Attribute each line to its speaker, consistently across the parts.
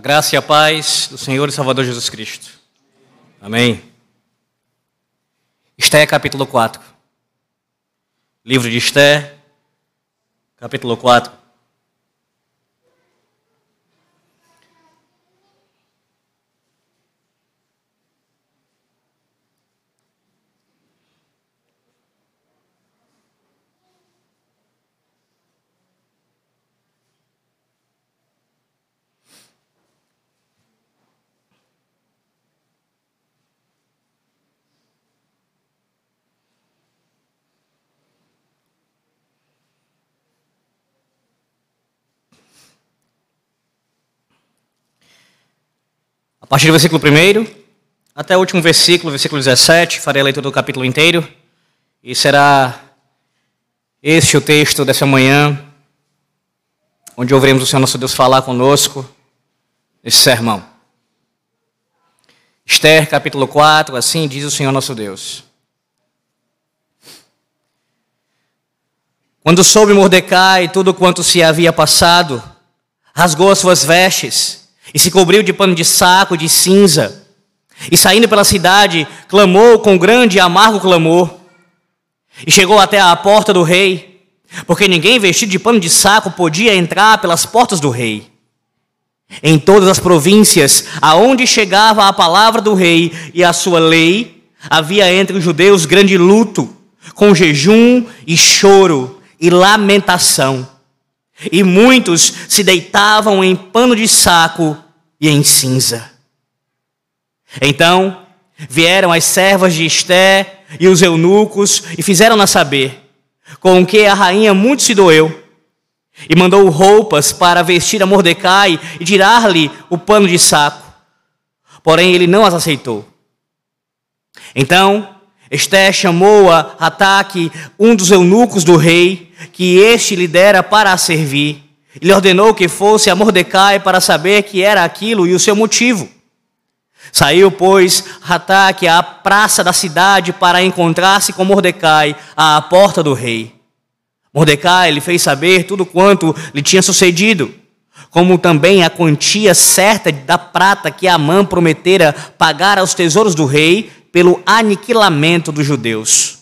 Speaker 1: A graça e a paz do Senhor e Salvador Jesus Cristo. Amém. Esté capítulo 4. Livro de Esté, capítulo 4. A partir do versículo 1 até o último versículo, versículo 17, farei a leitura do capítulo inteiro. E será este o texto dessa manhã, onde ouviremos o Senhor nosso Deus falar conosco nesse sermão. Esther, capítulo 4, assim diz o Senhor nosso Deus. Quando soube Mordecai tudo quanto se havia passado, rasgou as suas vestes e se cobriu de pano de saco de cinza. E saindo pela cidade, clamou com grande e amargo clamor. E chegou até a porta do rei, porque ninguém vestido de pano de saco podia entrar pelas portas do rei. Em todas as províncias aonde chegava a palavra do rei e a sua lei, havia entre os judeus grande luto, com jejum e choro e lamentação e muitos se deitavam em pano de saco e em cinza. Então vieram as servas de Esté e os eunucos e fizeram-na saber, com que a rainha muito se doeu, e mandou roupas para vestir a Mordecai e tirar-lhe o pano de saco. Porém ele não as aceitou. Então Esté chamou a Ataque, um dos eunucos do rei, que este lhe dera para a servir. Ele ordenou que fosse a Mordecai para saber que era aquilo e o seu motivo. Saiu, pois, Rataque à praça da cidade para encontrar-se com Mordecai à porta do rei. Mordecai lhe fez saber tudo quanto lhe tinha sucedido, como também a quantia certa da prata que Amã prometera pagar aos tesouros do rei pelo aniquilamento dos judeus.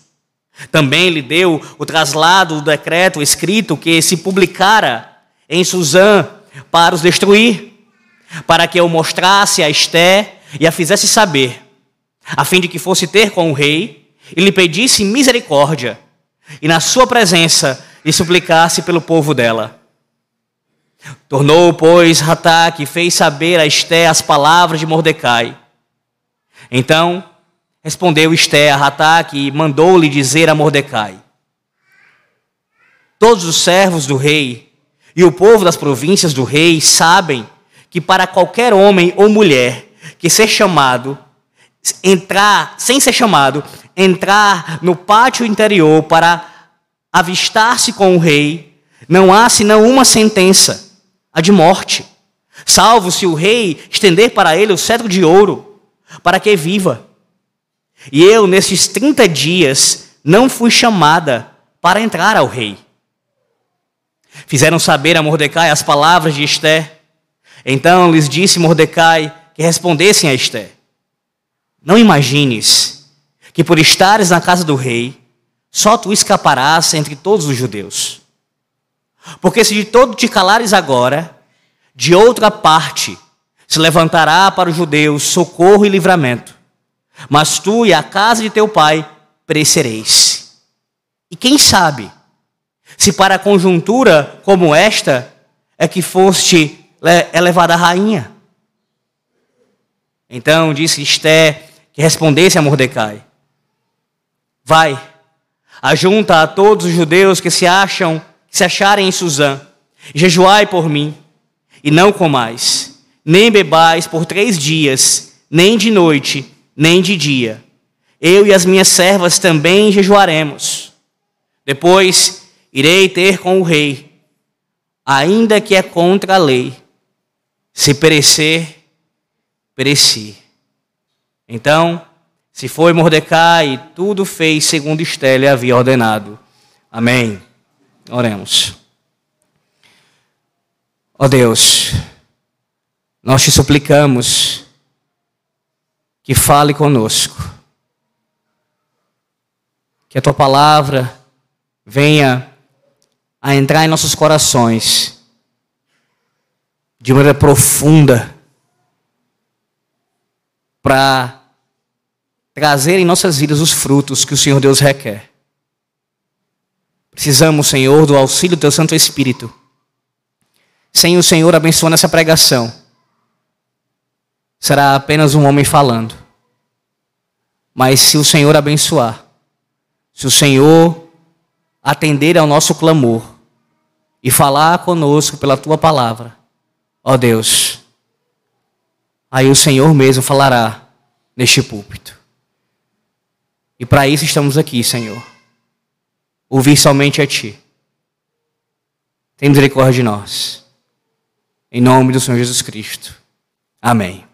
Speaker 1: Também lhe deu o traslado do decreto escrito que se publicara em Suzã para os destruir, para que eu mostrasse a Esté e a fizesse saber, a fim de que fosse ter com o rei e lhe pedisse misericórdia, e na sua presença lhe suplicasse pelo povo dela. Tornou, pois, Rataque e fez saber a Esté as palavras de Mordecai. Então, Respondeu Esté a Rataque e mandou-lhe dizer a Mordecai: Todos os servos do rei e o povo das províncias do rei sabem que para qualquer homem ou mulher que ser chamado, entrar, sem ser chamado, entrar no pátio interior para avistar-se com o rei, não há senão uma sentença, a de morte, salvo se o rei estender para ele o cetro de ouro, para que viva. E eu, nesses 30 dias, não fui chamada para entrar ao rei. Fizeram saber a Mordecai as palavras de Esté. Então lhes disse Mordecai que respondessem a Esté: Não imagines que por estares na casa do rei, só tu escaparás entre todos os judeus. Porque se de todo te calares agora, de outra parte se levantará para os judeus socorro e livramento mas tu e a casa de teu pai perecereis. E quem sabe, se para a conjuntura como esta é que foste elevada a rainha? Então disse Esté que respondesse a Mordecai: Vai, ajunta a todos os judeus que se acham, que se acharem em Suzã, jejuai por mim, e não comais, nem bebais por três dias, nem de noite, nem de dia. Eu e as minhas servas também jejuaremos. Depois irei ter com o rei, ainda que é contra a lei. Se perecer, pereci. Então, se foi Mordecai, tudo fez segundo Estélio havia ordenado. Amém. Oremos. Ó oh Deus, nós te suplicamos que fale conosco. Que a tua palavra venha a entrar em nossos corações de maneira profunda para trazer em nossas vidas os frutos que o Senhor Deus requer. Precisamos, Senhor, do auxílio do Teu Santo Espírito. Sem o Senhor abençoando essa pregação, será apenas um homem falando. Mas se o Senhor abençoar, se o Senhor atender ao nosso clamor e falar conosco pela tua palavra, ó Deus, aí o Senhor mesmo falará neste púlpito. E para isso estamos aqui, Senhor. Ouvir somente a Ti. Tem misericórdia de nós. Em nome do Senhor Jesus Cristo. Amém.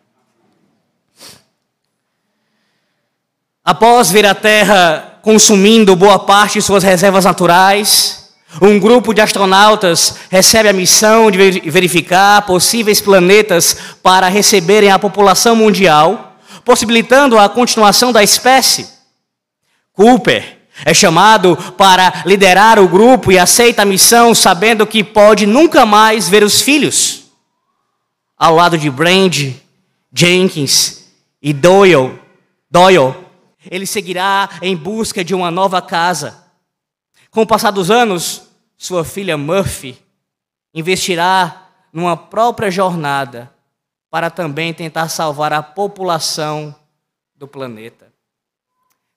Speaker 1: Após ver a Terra consumindo boa parte de suas reservas naturais, um grupo de astronautas recebe a missão de verificar possíveis planetas para receberem a população mundial, possibilitando a continuação da espécie. Cooper é chamado para liderar o grupo e aceita a missão sabendo que pode nunca mais ver os filhos. Ao lado de Brand, Jenkins e Doyle, Doyle ele seguirá em busca de uma nova casa. Com o passar dos anos, sua filha Murphy investirá numa própria jornada para também tentar salvar a população do planeta.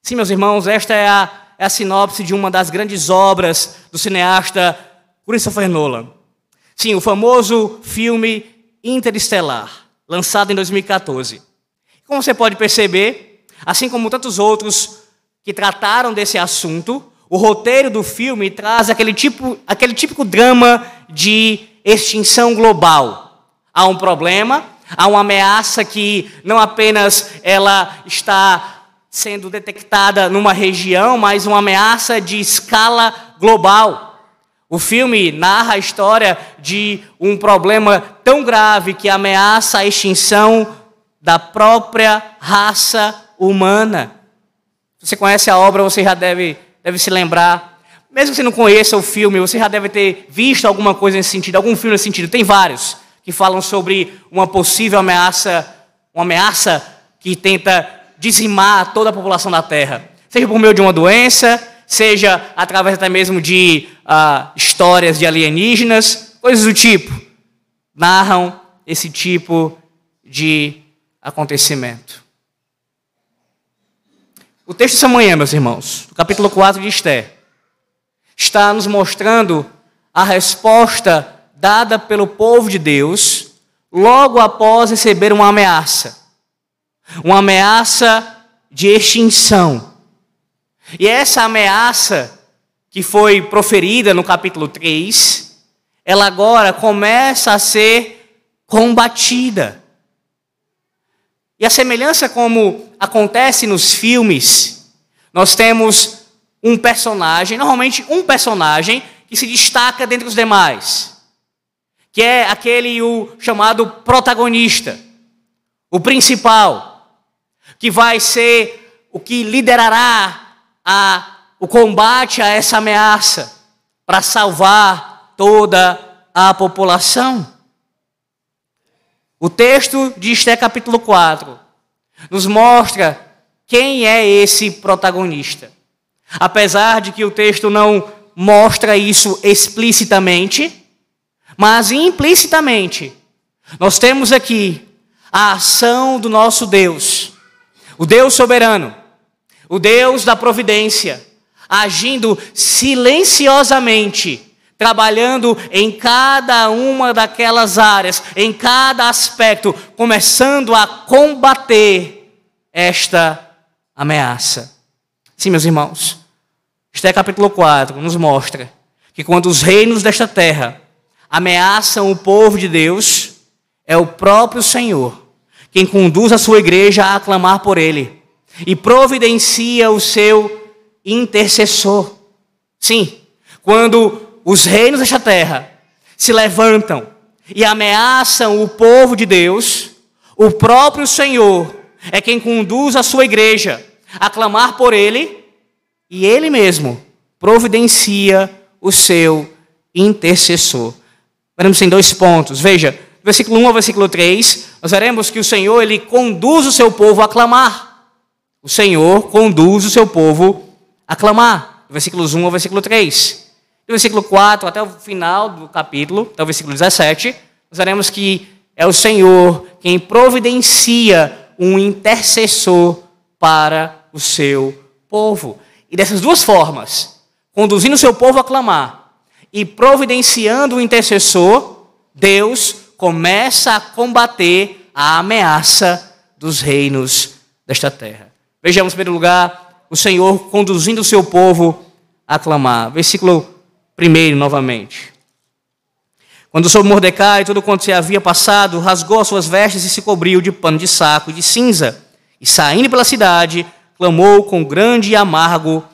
Speaker 1: Sim, meus irmãos, esta é a, é a sinopse de uma das grandes obras do cineasta Christopher Nolan. Sim, o famoso filme Interestelar, lançado em 2014. Como você pode perceber, Assim como tantos outros que trataram desse assunto, o roteiro do filme traz aquele, tipo, aquele típico drama de extinção global. Há um problema, há uma ameaça que não apenas ela está sendo detectada numa região, mas uma ameaça de escala global. O filme narra a história de um problema tão grave que ameaça a extinção da própria raça humana. Se você conhece a obra, você já deve, deve se lembrar. Mesmo que você não conheça o filme, você já deve ter visto alguma coisa nesse sentido, algum filme nesse sentido. Tem vários que falam sobre uma possível ameaça, uma ameaça que tenta dizimar toda a população da Terra. Seja por meio de uma doença, seja através até mesmo de uh, histórias de alienígenas, coisas do tipo. Narram esse tipo de acontecimento. O texto dessa manhã, meus irmãos, do capítulo 4 de Esther, está nos mostrando a resposta dada pelo povo de Deus logo após receber uma ameaça. Uma ameaça de extinção. E essa ameaça que foi proferida no capítulo 3, ela agora começa a ser combatida. E a semelhança como acontece nos filmes, nós temos um personagem, normalmente um personagem, que se destaca dentre os demais, que é aquele o chamado protagonista, o principal, que vai ser o que liderará a, o combate a essa ameaça para salvar toda a população. O texto de Esté capítulo 4 nos mostra quem é esse protagonista. Apesar de que o texto não mostra isso explicitamente, mas implicitamente, nós temos aqui a ação do nosso Deus, o Deus soberano, o Deus da providência, agindo silenciosamente trabalhando em cada uma daquelas áreas, em cada aspecto, começando a combater esta ameaça. Sim, meus irmãos, este é capítulo 4 nos mostra que quando os reinos desta terra ameaçam o povo de Deus, é o próprio Senhor quem conduz a sua igreja a aclamar por ele e providencia o seu intercessor. Sim, quando os reinos desta terra se levantam e ameaçam o povo de Deus, o próprio Senhor é quem conduz a sua igreja a clamar por Ele e Ele mesmo providencia o seu intercessor. Veremos em dois pontos. Veja, versículo 1 ao versículo 3, nós veremos que o Senhor ele conduz o seu povo a clamar. O Senhor conduz o seu povo a clamar. Versículos 1 ao versículo 3. Do versículo 4 até o final do capítulo, até o versículo 17, nós veremos que é o Senhor quem providencia um intercessor para o seu povo. E dessas duas formas, conduzindo o seu povo a clamar e providenciando o intercessor, Deus começa a combater a ameaça dos reinos desta terra. Vejamos, em primeiro lugar, o Senhor conduzindo o seu povo a clamar. Versículo 1 novamente. Quando soube Mordecai tudo quanto se havia passado, rasgou as suas vestes e se cobriu de pano de saco e de cinza. E saindo pela cidade, clamou com grande e amargo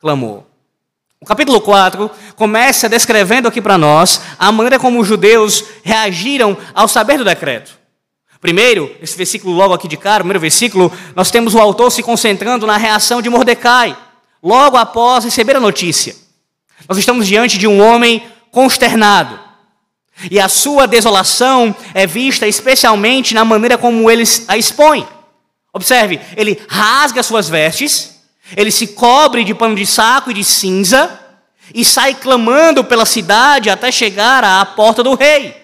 Speaker 1: clamor. O capítulo 4 começa descrevendo aqui para nós a maneira como os judeus reagiram ao saber do decreto. Primeiro, esse versículo logo aqui de cara, primeiro versículo, nós temos o autor se concentrando na reação de Mordecai, logo após receber a notícia. Nós estamos diante de um homem consternado. E a sua desolação é vista especialmente na maneira como ele a expõe. Observe, ele rasga suas vestes, ele se cobre de pano de saco e de cinza e sai clamando pela cidade até chegar à porta do rei.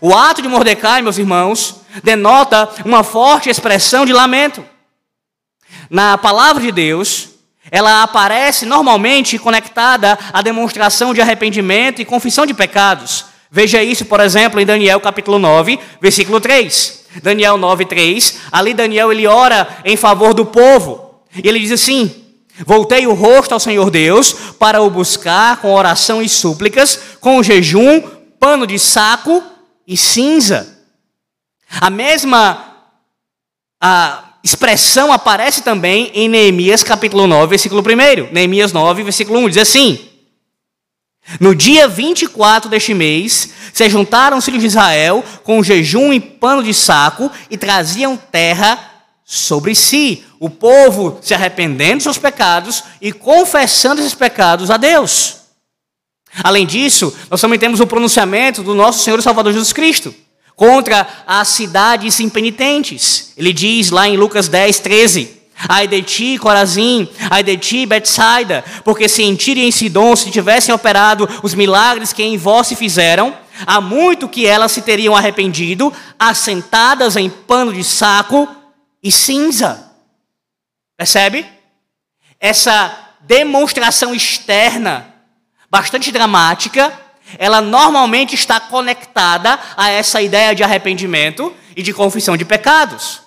Speaker 1: O ato de Mordecai, meus irmãos, denota uma forte expressão de lamento. Na palavra de Deus, ela aparece normalmente conectada à demonstração de arrependimento e confissão de pecados. Veja isso, por exemplo, em Daniel capítulo 9, versículo 3. Daniel 9:3. Ali Daniel ele ora em favor do povo. E ele diz assim: Voltei o rosto ao Senhor Deus para o buscar com oração e súplicas, com jejum, pano de saco e cinza. A mesma a expressão aparece também em Neemias capítulo 9, versículo 1. Neemias 9, versículo 1 diz assim: no dia 24 deste mês, se juntaram os filhos de Israel com jejum e pano de saco e traziam terra sobre si. O povo se arrependendo dos seus pecados e confessando esses pecados a Deus. Além disso, nós também temos o pronunciamento do nosso Senhor e Salvador Jesus Cristo contra as cidades impenitentes. Ele diz lá em Lucas 10, 13. Ai de ti, Corazim, ai de ti, Betsaida, porque se em Tiro e em Sidom se tivessem operado os milagres que em vós se fizeram, há muito que elas se teriam arrependido, assentadas em pano de saco e cinza. Percebe? Essa demonstração externa, bastante dramática, ela normalmente está conectada a essa ideia de arrependimento e de confissão de pecados.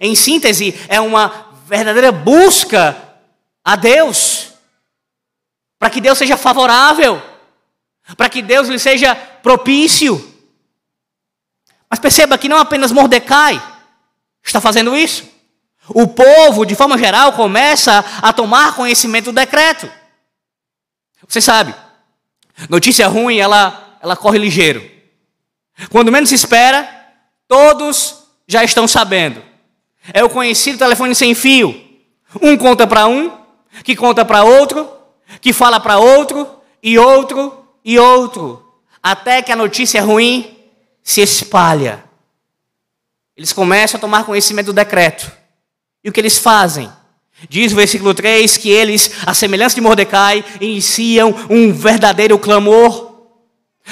Speaker 1: Em síntese, é uma verdadeira busca a Deus, para que Deus seja favorável, para que Deus lhe seja propício. Mas perceba que não apenas Mordecai está fazendo isso. O povo, de forma geral, começa a tomar conhecimento do decreto. Você sabe, notícia ruim, ela, ela corre ligeiro. Quando menos se espera, todos já estão sabendo. É o conhecido telefone sem fio. Um conta para um, que conta para outro, que fala para outro, e outro, e outro. Até que a notícia ruim se espalha. Eles começam a tomar conhecimento do decreto. E o que eles fazem? Diz o versículo 3 que eles, à semelhança de Mordecai, iniciam um verdadeiro clamor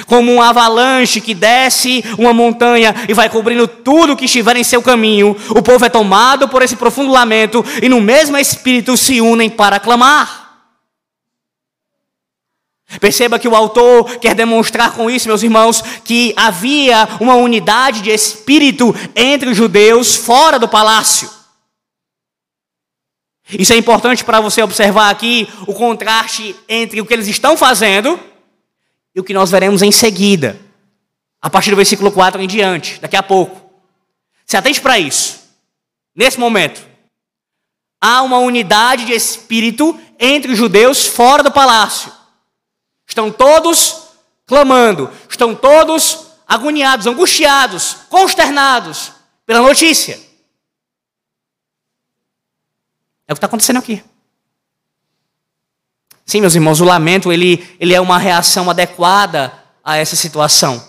Speaker 1: como um avalanche que desce uma montanha e vai cobrindo tudo que estiver em seu caminho, o povo é tomado por esse profundo lamento e no mesmo espírito se unem para clamar. Perceba que o autor quer demonstrar com isso, meus irmãos, que havia uma unidade de espírito entre os judeus fora do palácio. Isso é importante para você observar aqui o contraste entre o que eles estão fazendo e o que nós veremos em seguida, a partir do versículo 4 em diante, daqui a pouco. Se atente para isso. Nesse momento, há uma unidade de espírito entre os judeus fora do palácio. Estão todos clamando, estão todos agoniados, angustiados, consternados pela notícia. É o que está acontecendo aqui. Sim, meus irmãos, o lamento ele, ele é uma reação adequada a essa situação.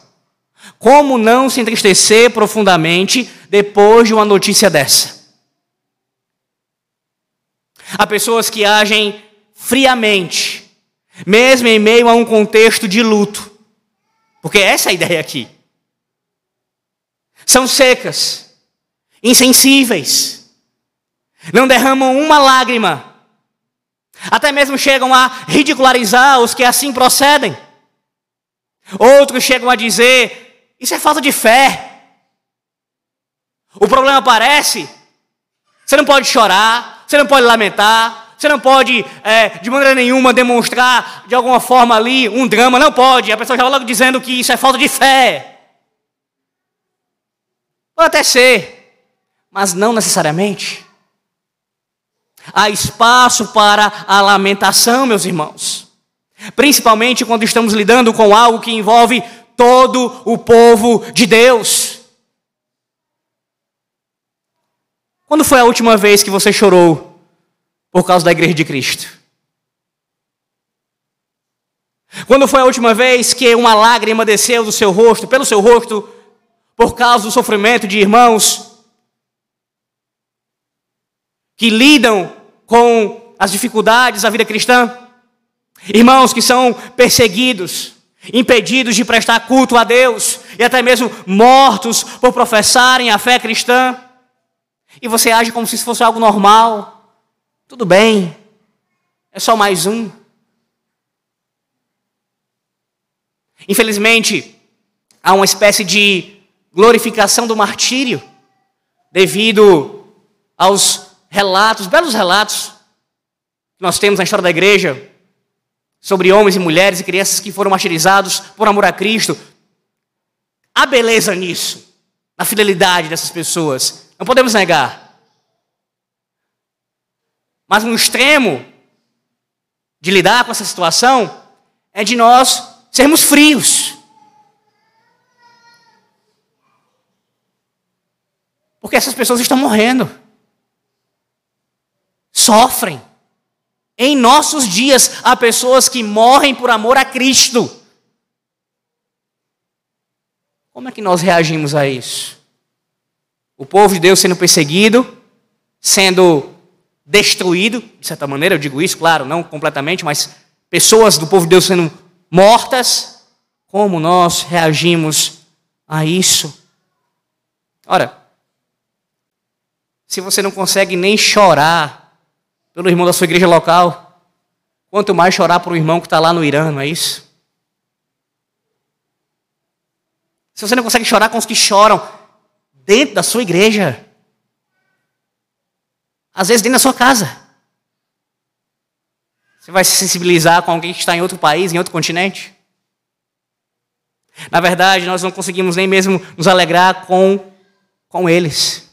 Speaker 1: Como não se entristecer profundamente depois de uma notícia dessa? Há pessoas que agem friamente, mesmo em meio a um contexto de luto. Porque essa é a ideia aqui. São secas, insensíveis, não derramam uma lágrima, até mesmo chegam a ridicularizar os que assim procedem. Outros chegam a dizer: isso é falta de fé. O problema aparece, você não pode chorar, você não pode lamentar, você não pode, é, de maneira nenhuma, demonstrar de alguma forma ali um drama, não pode. A pessoa já vai logo dizendo que isso é falta de fé. Pode até ser, mas não necessariamente. Há espaço para a lamentação, meus irmãos. Principalmente quando estamos lidando com algo que envolve todo o povo de Deus. Quando foi a última vez que você chorou por causa da igreja de Cristo? Quando foi a última vez que uma lágrima desceu do seu rosto, pelo seu rosto, por causa do sofrimento de irmãos que lidam com as dificuldades da vida cristã? Irmãos que são perseguidos, impedidos de prestar culto a Deus e até mesmo mortos por professarem a fé cristã. E você age como se isso fosse algo normal. Tudo bem, é só mais um. Infelizmente, há uma espécie de glorificação do martírio devido aos relatos, belos relatos que nós temos na história da igreja sobre homens e mulheres e crianças que foram martirizados por amor a Cristo. Há beleza nisso, na fidelidade dessas pessoas. Não podemos negar. Mas um extremo de lidar com essa situação é de nós sermos frios. Porque essas pessoas estão morrendo. Sofrem. Em nossos dias há pessoas que morrem por amor a Cristo. Como é que nós reagimos a isso? O povo de Deus sendo perseguido, sendo destruído, de certa maneira, eu digo isso, claro, não completamente, mas pessoas do povo de Deus sendo mortas. Como nós reagimos a isso? Ora, se você não consegue nem chorar pelo irmão da sua igreja local, quanto mais chorar para o irmão que está lá no Irã, não é isso? Se você não consegue chorar com os que choram dentro da sua igreja. Às vezes dentro da sua casa. Você vai se sensibilizar com alguém que está em outro país, em outro continente? Na verdade, nós não conseguimos nem mesmo nos alegrar com, com eles.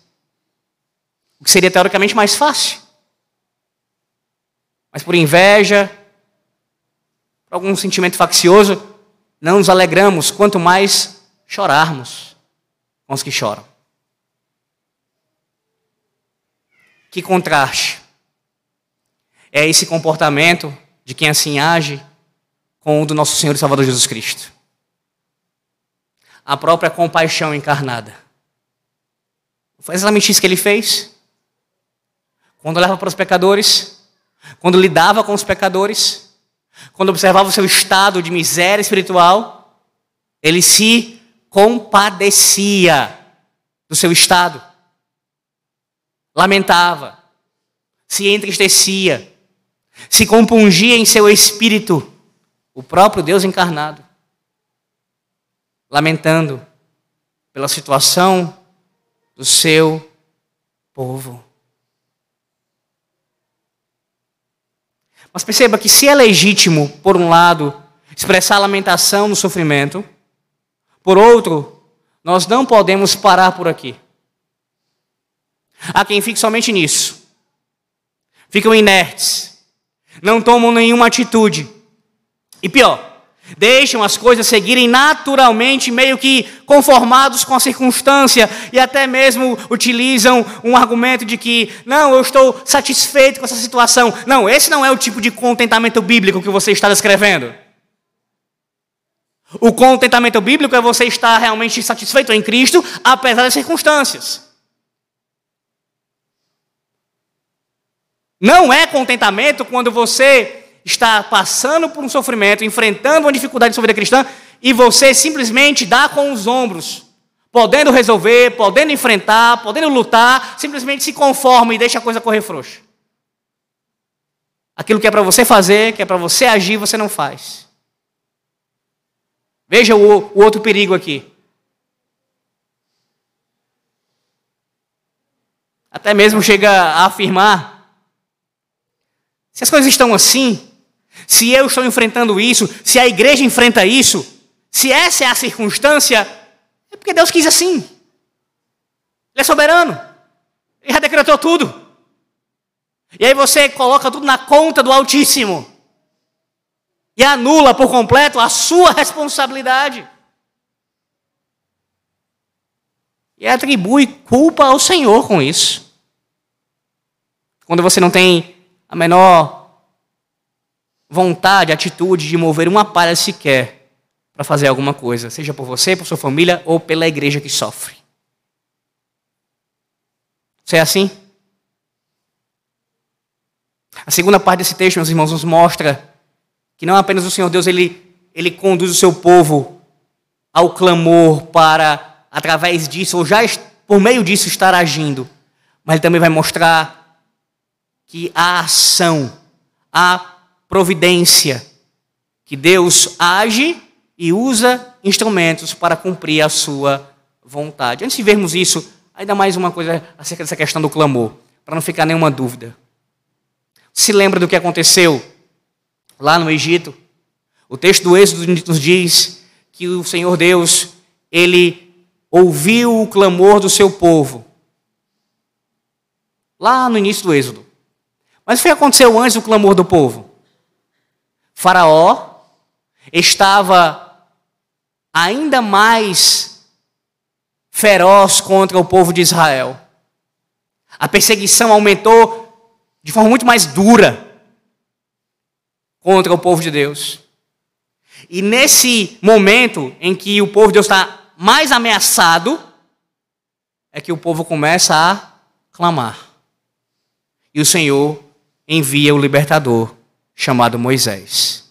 Speaker 1: O que seria teoricamente mais fácil. Mas por inveja, por algum sentimento faccioso, não nos alegramos, quanto mais chorarmos com os que choram. Que contraste é esse comportamento de quem assim age com o do nosso Senhor e Salvador Jesus Cristo. A própria compaixão encarnada. Foi exatamente isso que ele fez. Quando olhava para os pecadores, quando lidava com os pecadores, quando observava o seu estado de miséria espiritual, ele se compadecia do seu estado lamentava, se entristecia, se compungia em seu espírito, o próprio Deus encarnado, lamentando pela situação do seu povo. Mas perceba que se é legítimo, por um lado, expressar lamentação no sofrimento, por outro, nós não podemos parar por aqui. Há quem fique somente nisso. Ficam inertes. Não tomam nenhuma atitude. E pior, Deixam as coisas seguirem naturalmente, meio que conformados com a circunstância, e até mesmo utilizam um argumento de que, não, eu estou satisfeito com essa situação. Não, esse não é o tipo de contentamento bíblico que você está descrevendo. O contentamento bíblico é você estar realmente satisfeito em Cristo, apesar das circunstâncias. Não é contentamento quando você está passando por um sofrimento, enfrentando uma dificuldade de sua vida cristã, e você simplesmente dá com os ombros, podendo resolver, podendo enfrentar, podendo lutar, simplesmente se conforma e deixa a coisa correr frouxa. Aquilo que é para você fazer, que é para você agir, você não faz. Veja o, o outro perigo aqui. Até mesmo chega a afirmar: se as coisas estão assim, se eu estou enfrentando isso, se a igreja enfrenta isso, se essa é a circunstância, é porque Deus quis assim. Ele é soberano. Ele já decretou tudo. E aí você coloca tudo na conta do Altíssimo. E anula por completo a sua responsabilidade. E atribui culpa ao Senhor com isso. Quando você não tem a menor vontade, atitude de mover uma palha sequer para fazer alguma coisa, seja por você, por sua família ou pela igreja que sofre. Você é assim? A segunda parte desse texto, meus irmãos, nos mostra que não apenas o Senhor Deus ele, ele conduz o seu povo ao clamor para, através disso, ou já por meio disso, estar agindo, mas ele também vai mostrar que a ação, a providência, que Deus age e usa instrumentos para cumprir a sua vontade. Antes de vermos isso, ainda mais uma coisa acerca dessa questão do clamor, para não ficar nenhuma dúvida. Se lembra do que aconteceu lá no Egito? O texto do Êxodo nos diz que o Senhor Deus, ele ouviu o clamor do seu povo. Lá no início do Êxodo. Mas o que aconteceu antes do clamor do povo? Faraó estava ainda mais feroz contra o povo de Israel. A perseguição aumentou de forma muito mais dura contra o povo de Deus. E nesse momento em que o povo de Deus está mais ameaçado, é que o povo começa a clamar. E o Senhor envia o libertador chamado Moisés.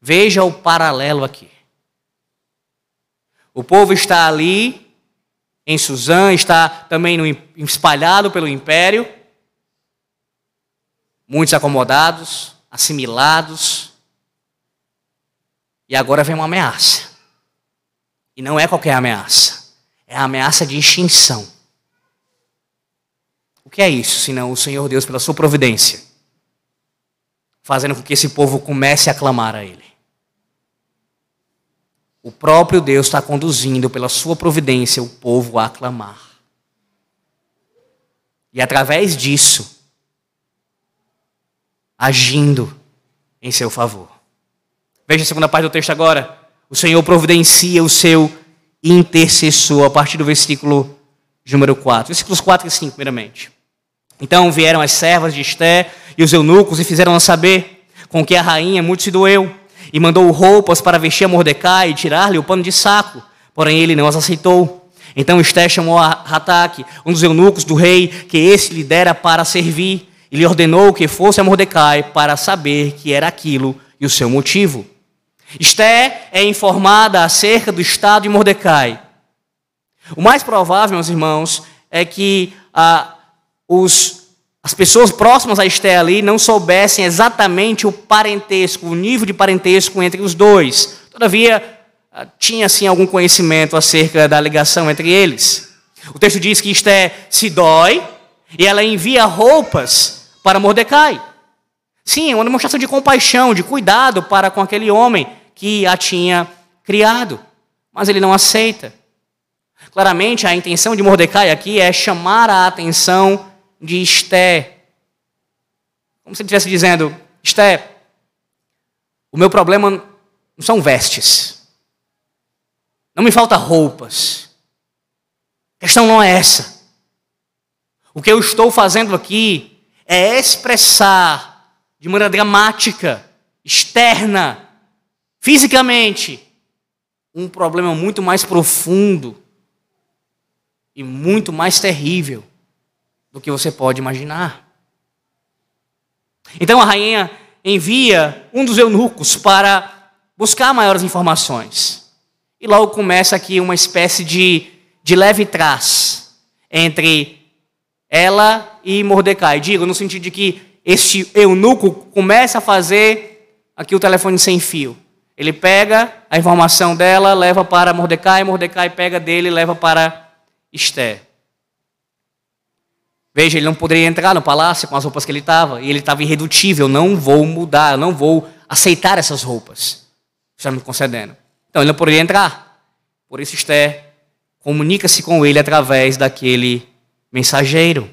Speaker 1: Veja o paralelo aqui. O povo está ali em Suzã, está também no, espalhado pelo império, muitos acomodados, assimilados. E agora vem uma ameaça. E não é qualquer ameaça, é a ameaça de extinção. O que é isso, senão o Senhor Deus, pela sua providência, fazendo com que esse povo comece a clamar a Ele. O próprio Deus está conduzindo pela sua providência o povo a clamar. E através disso, agindo em seu favor. Veja a segunda parte do texto agora. O Senhor providencia o seu intercessor, a partir do versículo número 4. Versículos 4 e 5, primeiramente. Então vieram as servas de Esté e os eunucos e fizeram saber com que a rainha muito se doeu e mandou roupas para vestir a Mordecai e tirar-lhe o pano de saco. Porém ele não as aceitou. Então Esté chamou a Hataque, um dos eunucos do rei, que esse lhe dera para servir, e lhe ordenou que fosse a Mordecai para saber que era aquilo e o seu motivo. Esté é informada acerca do estado de Mordecai. O mais provável, meus irmãos, é que ah, os, as pessoas próximas a Esté ali não soubessem exatamente o parentesco, o nível de parentesco entre os dois. Todavia, ah, tinha sim algum conhecimento acerca da ligação entre eles. O texto diz que Esté se dói e ela envia roupas para Mordecai. Sim, é uma demonstração de compaixão, de cuidado para com aquele homem que a tinha criado. Mas ele não aceita. Claramente, a intenção de Mordecai aqui é chamar a atenção de Esté. Como se ele estivesse dizendo: Esté, o meu problema não são vestes. Não me falta roupas. A questão não é essa. O que eu estou fazendo aqui é expressar de maneira dramática, externa, fisicamente, um problema muito mais profundo e muito mais terrível do que você pode imaginar. Então a rainha envia um dos eunucos para buscar maiores informações. E logo começa aqui uma espécie de, de leve trás entre ela e Mordecai. Digo, no sentido de que este eunuco começa a fazer aqui o telefone sem fio. Ele pega a informação dela, leva para Mordecai, Mordecai pega dele e leva para Esther. Veja, ele não poderia entrar no palácio com as roupas que ele estava, e ele estava irredutível. Não vou mudar, não vou aceitar essas roupas. Está me concedendo. Então, ele não poderia entrar. Por isso, Esther comunica-se com ele através daquele mensageiro.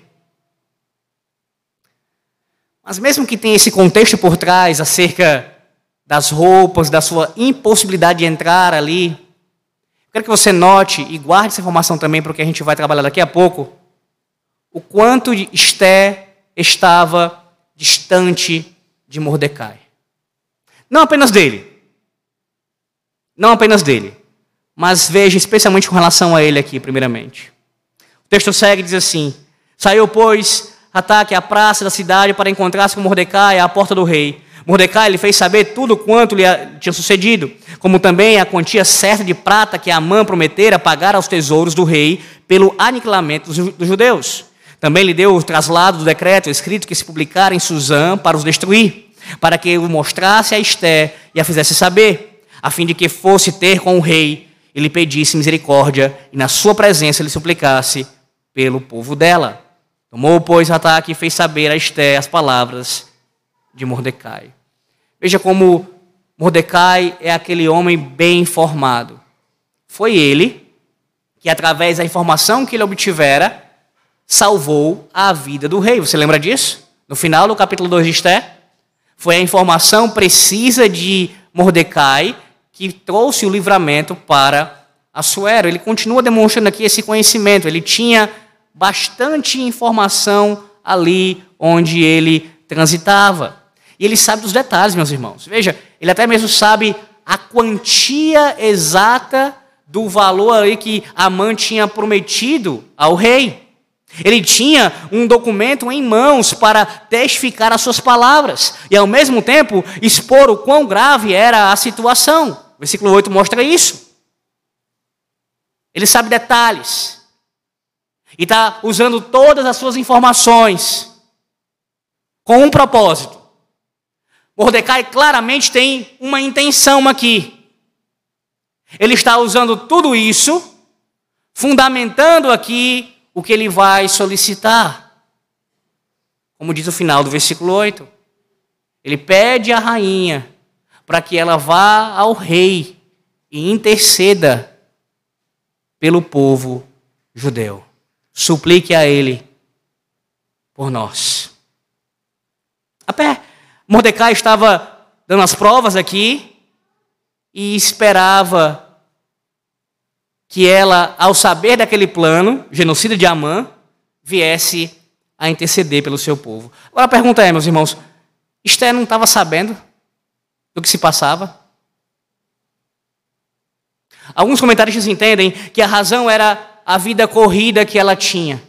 Speaker 1: Mas, mesmo que tenha esse contexto por trás acerca das roupas, da sua impossibilidade de entrar ali, quero que você note e guarde essa informação também para o que a gente vai trabalhar daqui a pouco o quanto Esté estava distante de Mordecai. Não apenas dele. Não apenas dele. Mas veja especialmente com relação a ele aqui, primeiramente. O texto segue diz assim: Saiu, pois, ataque à praça da cidade para encontrar-se com Mordecai à porta do rei. Mordecai lhe fez saber tudo quanto lhe tinha sucedido, como também a quantia certa de prata que Amã prometera pagar aos tesouros do rei pelo aniquilamento dos judeus. Também lhe deu o traslado do decreto escrito que se publicara em Suzã para os destruir, para que o mostrasse a Esté e a fizesse saber, a fim de que fosse ter com o rei e lhe pedisse misericórdia e na sua presença lhe suplicasse pelo povo dela. Tomou, pois, ataque e fez saber a Esté as palavras de Mordecai. Veja como Mordecai é aquele homem bem informado. Foi ele que, através da informação que ele obtivera, salvou a vida do rei. Você lembra disso? No final do capítulo 2 de Esté, foi a informação precisa de Mordecai que trouxe o livramento para Assuero. Ele continua demonstrando aqui esse conhecimento. Ele tinha bastante informação ali onde ele transitava. E ele sabe dos detalhes, meus irmãos. Veja, ele até mesmo sabe a quantia exata do valor aí que Amã tinha prometido ao rei. Ele tinha um documento em mãos para testificar as suas palavras e, ao mesmo tempo, expor o quão grave era a situação. O versículo 8 mostra isso. Ele sabe detalhes e está usando todas as suas informações com um propósito. Mordecai claramente tem uma intenção aqui. Ele está usando tudo isso, fundamentando aqui o que ele vai solicitar. Como diz o final do versículo 8. Ele pede à rainha para que ela vá ao rei e interceda pelo povo judeu. Suplique a ele por nós. A pé, Mordecai estava dando as provas aqui e esperava que ela, ao saber daquele plano, genocida de Amã, viesse a interceder pelo seu povo. Agora a pergunta é, meus irmãos, Esther não estava sabendo do que se passava? Alguns comentaristas entendem que a razão era a vida corrida que ela tinha.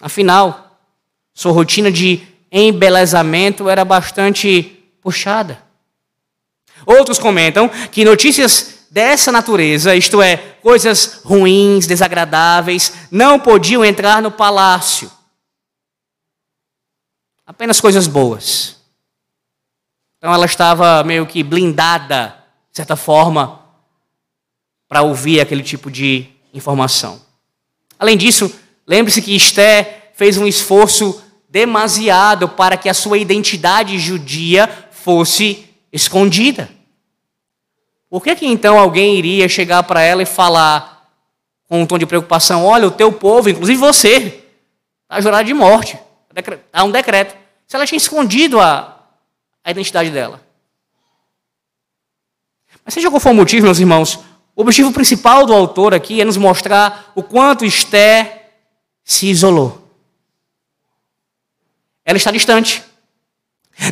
Speaker 1: Afinal, sua rotina de embelezamento era bastante puxada. Outros comentam que notícias dessa natureza, isto é, coisas ruins, desagradáveis, não podiam entrar no palácio. Apenas coisas boas. Então ela estava meio que blindada, de certa forma, para ouvir aquele tipo de informação. Além disso, lembre-se que Esté fez um esforço demasiado para que a sua identidade judia fosse escondida. Por que, que então alguém iria chegar para ela e falar com um tom de preocupação: olha, o teu povo, inclusive você, está jurado de morte? Há um decreto. Se ela tinha escondido a, a identidade dela. Mas seja qual for o motivo, meus irmãos, o objetivo principal do autor aqui é nos mostrar o quanto Esté se isolou. Ela está distante.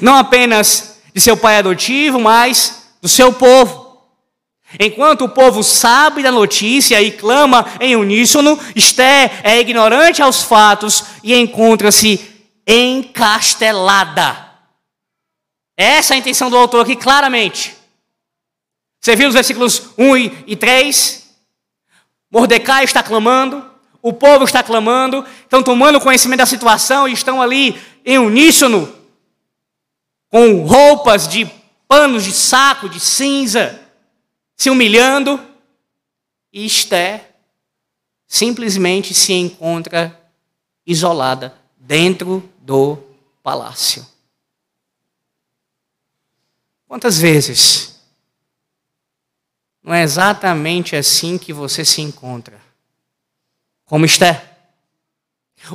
Speaker 1: Não apenas de seu pai adotivo, mas do seu povo. Enquanto o povo sabe da notícia e clama em uníssono, Esté é ignorante aos fatos e encontra-se encastelada. Essa é a intenção do autor aqui, claramente. Você viu os versículos 1 e 3? Mordecai está clamando, o povo está clamando, estão tomando conhecimento da situação e estão ali em uníssono, com roupas de panos de saco, de cinza, se humilhando. E simplesmente se encontra isolada dentro do palácio. Quantas vezes não é exatamente assim que você se encontra? Como está?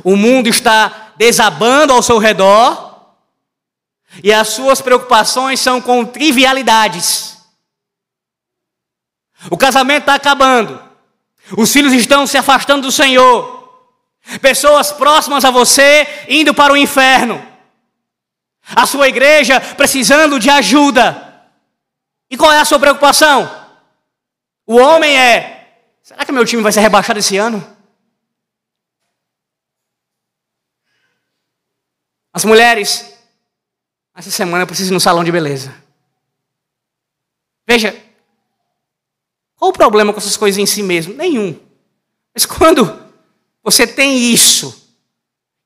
Speaker 1: O mundo está desabando ao seu redor e as suas preocupações são com trivialidades. O casamento está acabando, os filhos estão se afastando do Senhor, pessoas próximas a você indo para o inferno, a sua igreja precisando de ajuda. E qual é a sua preocupação? O homem é: será que meu time vai ser rebaixado esse ano? As mulheres, essa semana eu preciso ir no salão de beleza. Veja, qual o problema com essas coisas em si mesmo? Nenhum. Mas quando você tem isso,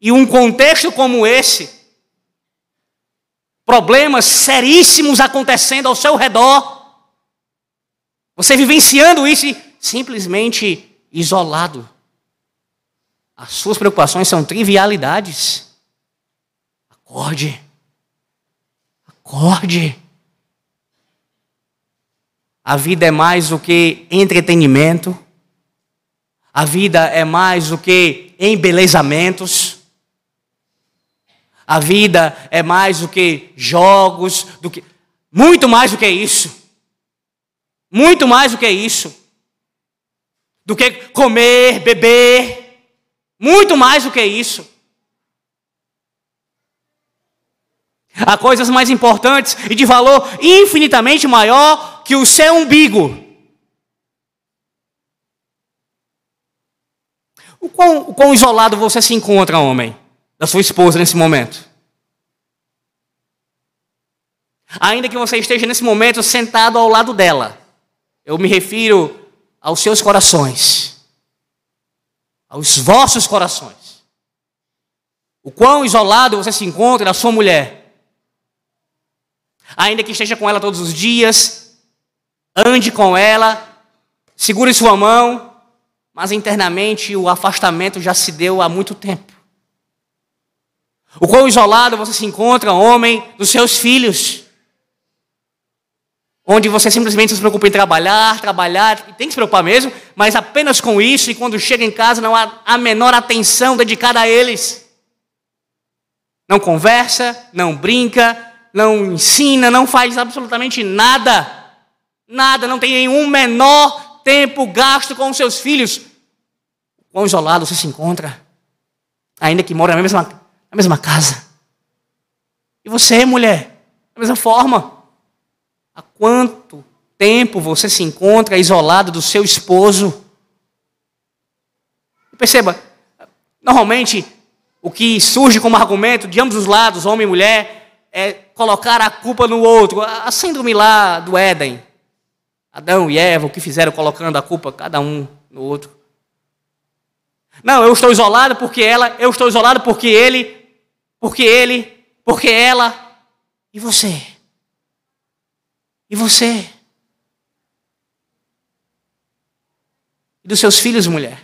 Speaker 1: e um contexto como esse, problemas seríssimos acontecendo ao seu redor, você vivenciando isso e simplesmente isolado. As suas preocupações são trivialidades. Acorde. Acorde. A vida é mais do que entretenimento. A vida é mais do que embelezamentos. A vida é mais do que jogos, do que muito mais do que isso. Muito mais do que isso. Do que comer, beber. Muito mais do que isso. Há coisas mais importantes e de valor infinitamente maior que o seu umbigo. O quão, o quão isolado você se encontra, homem, da sua esposa nesse momento? Ainda que você esteja nesse momento sentado ao lado dela, eu me refiro aos seus corações, aos vossos corações. O quão isolado você se encontra da sua mulher ainda que esteja com ela todos os dias, ande com ela, segure sua mão, mas internamente o afastamento já se deu há muito tempo. O quão isolado você se encontra, homem, dos seus filhos. Onde você simplesmente se preocupa em trabalhar, trabalhar, e tem que se preocupar mesmo, mas apenas com isso, e quando chega em casa não há a menor atenção dedicada a eles. Não conversa, não brinca, não ensina, não faz absolutamente nada. Nada, não tem nenhum menor tempo gasto com seus filhos. Quão isolado você se encontra, ainda que mora na mesma, na mesma casa. E você, mulher, da mesma forma. Há quanto tempo você se encontra isolado do seu esposo? Perceba, normalmente o que surge como argumento de ambos os lados, homem e mulher, é colocar a culpa no outro. A síndrome lá do Éden. Adão e Eva, o que fizeram colocando a culpa cada um no outro. Não, eu estou isolado porque ela, eu estou isolado porque ele, porque ele, porque ela. E você? E você? E dos seus filhos, mulher?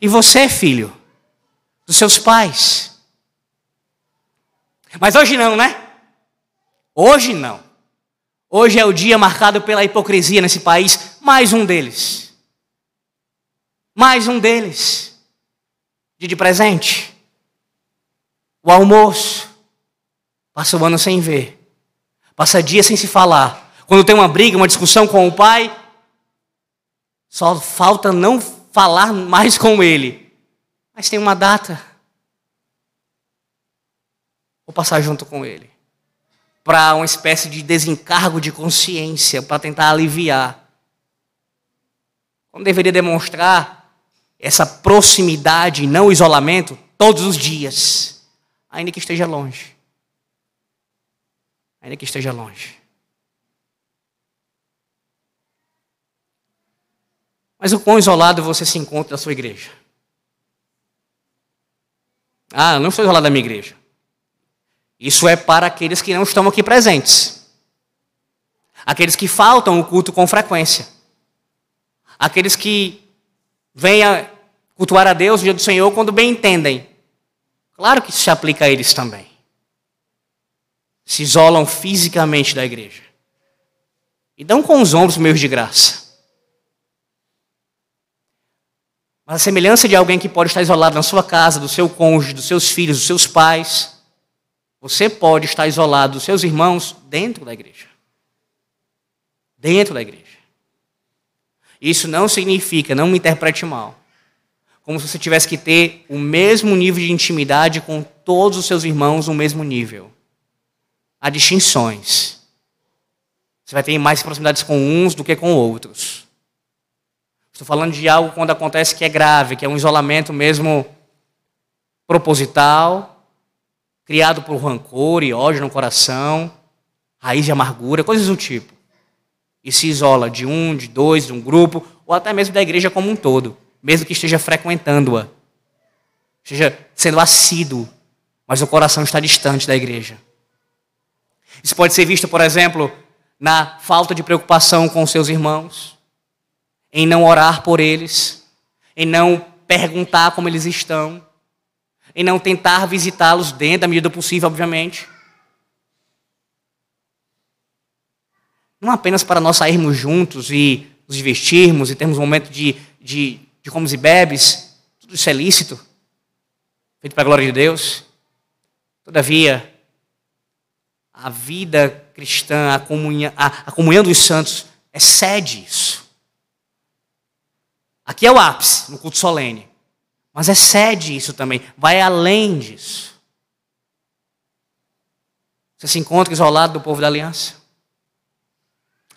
Speaker 1: E você, filho? Dos seus pais? Mas hoje não, né? Hoje não. Hoje é o dia marcado pela hipocrisia nesse país. Mais um deles. Mais um deles. Dia de presente. O almoço. Passa o ano sem ver. Passa dia sem se falar. Quando tem uma briga, uma discussão com o pai, só falta não falar mais com ele. Mas tem uma data. Vou passar junto com ele. Para uma espécie de desencargo de consciência, para tentar aliviar. Quando deveria demonstrar essa proximidade, não isolamento, todos os dias, ainda que esteja longe. Ainda que esteja longe. Mas o quão isolado você se encontra da sua igreja? Ah, eu não estou isolado da minha igreja. Isso é para aqueles que não estão aqui presentes. Aqueles que faltam o culto com frequência. Aqueles que vêm a cultuar a Deus no dia do Senhor quando bem entendem. Claro que isso se aplica a eles também. Se isolam fisicamente da igreja. E dão com os ombros meios de graça. Mas a semelhança de alguém que pode estar isolado na sua casa, do seu cônjuge, dos seus filhos, dos seus pais, você pode estar isolado dos seus irmãos dentro da igreja. Dentro da igreja. Isso não significa, não me interprete mal, como se você tivesse que ter o mesmo nível de intimidade com todos os seus irmãos no mesmo nível. Há distinções. Você vai ter mais proximidades com uns do que com outros. Estou falando de algo quando acontece que é grave, que é um isolamento mesmo proposital, criado por rancor e ódio no coração, raiz de amargura, coisas do tipo. E se isola de um, de dois, de um grupo, ou até mesmo da igreja como um todo, mesmo que esteja frequentando-a, esteja sendo assíduo, mas o coração está distante da igreja. Isso pode ser visto, por exemplo, na falta de preocupação com seus irmãos, em não orar por eles, em não perguntar como eles estão, em não tentar visitá-los dentro da medida possível, obviamente. Não apenas para nós sairmos juntos e nos divertirmos e termos um momento de, de, de comes e bebes, tudo isso é lícito, feito para a glória de Deus. Todavia, a vida cristã, a comunhão, a, a comunhão dos santos, excede isso. Aqui é o ápice, no culto solene. Mas excede isso também, vai além disso. Você se encontra isolado do povo da aliança?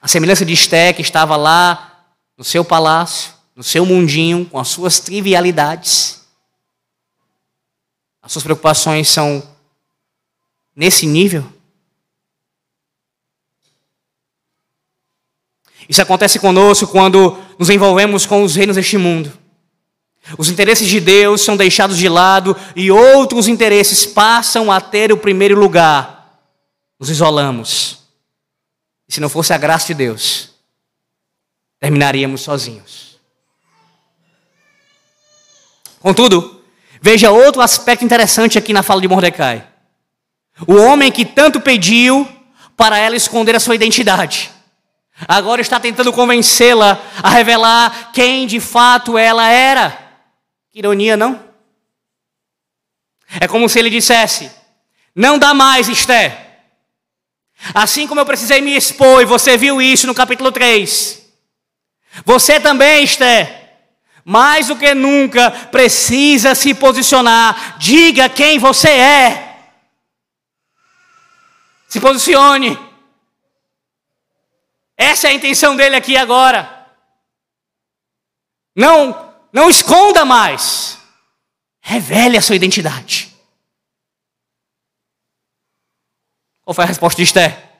Speaker 1: A semelhança de Esté, que estava lá no seu palácio, no seu mundinho, com as suas trivialidades. As suas preocupações são nesse nível? Isso acontece conosco quando nos envolvemos com os reinos deste mundo. Os interesses de Deus são deixados de lado e outros interesses passam a ter o primeiro lugar. Nos isolamos. E se não fosse a graça de Deus, terminaríamos sozinhos. Contudo, veja outro aspecto interessante aqui na fala de Mordecai. O homem que tanto pediu para ela esconder a sua identidade. Agora está tentando convencê-la a revelar quem de fato ela era. Que ironia, não? É como se ele dissesse: Não dá mais, Esther. Assim como eu precisei me expor, e você viu isso no capítulo 3. Você também, Esther, mais do que nunca, precisa se posicionar. Diga quem você é. Se posicione. Essa é a intenção dele aqui agora. Não, não esconda mais. Revele a sua identidade. Qual foi a resposta de Esther?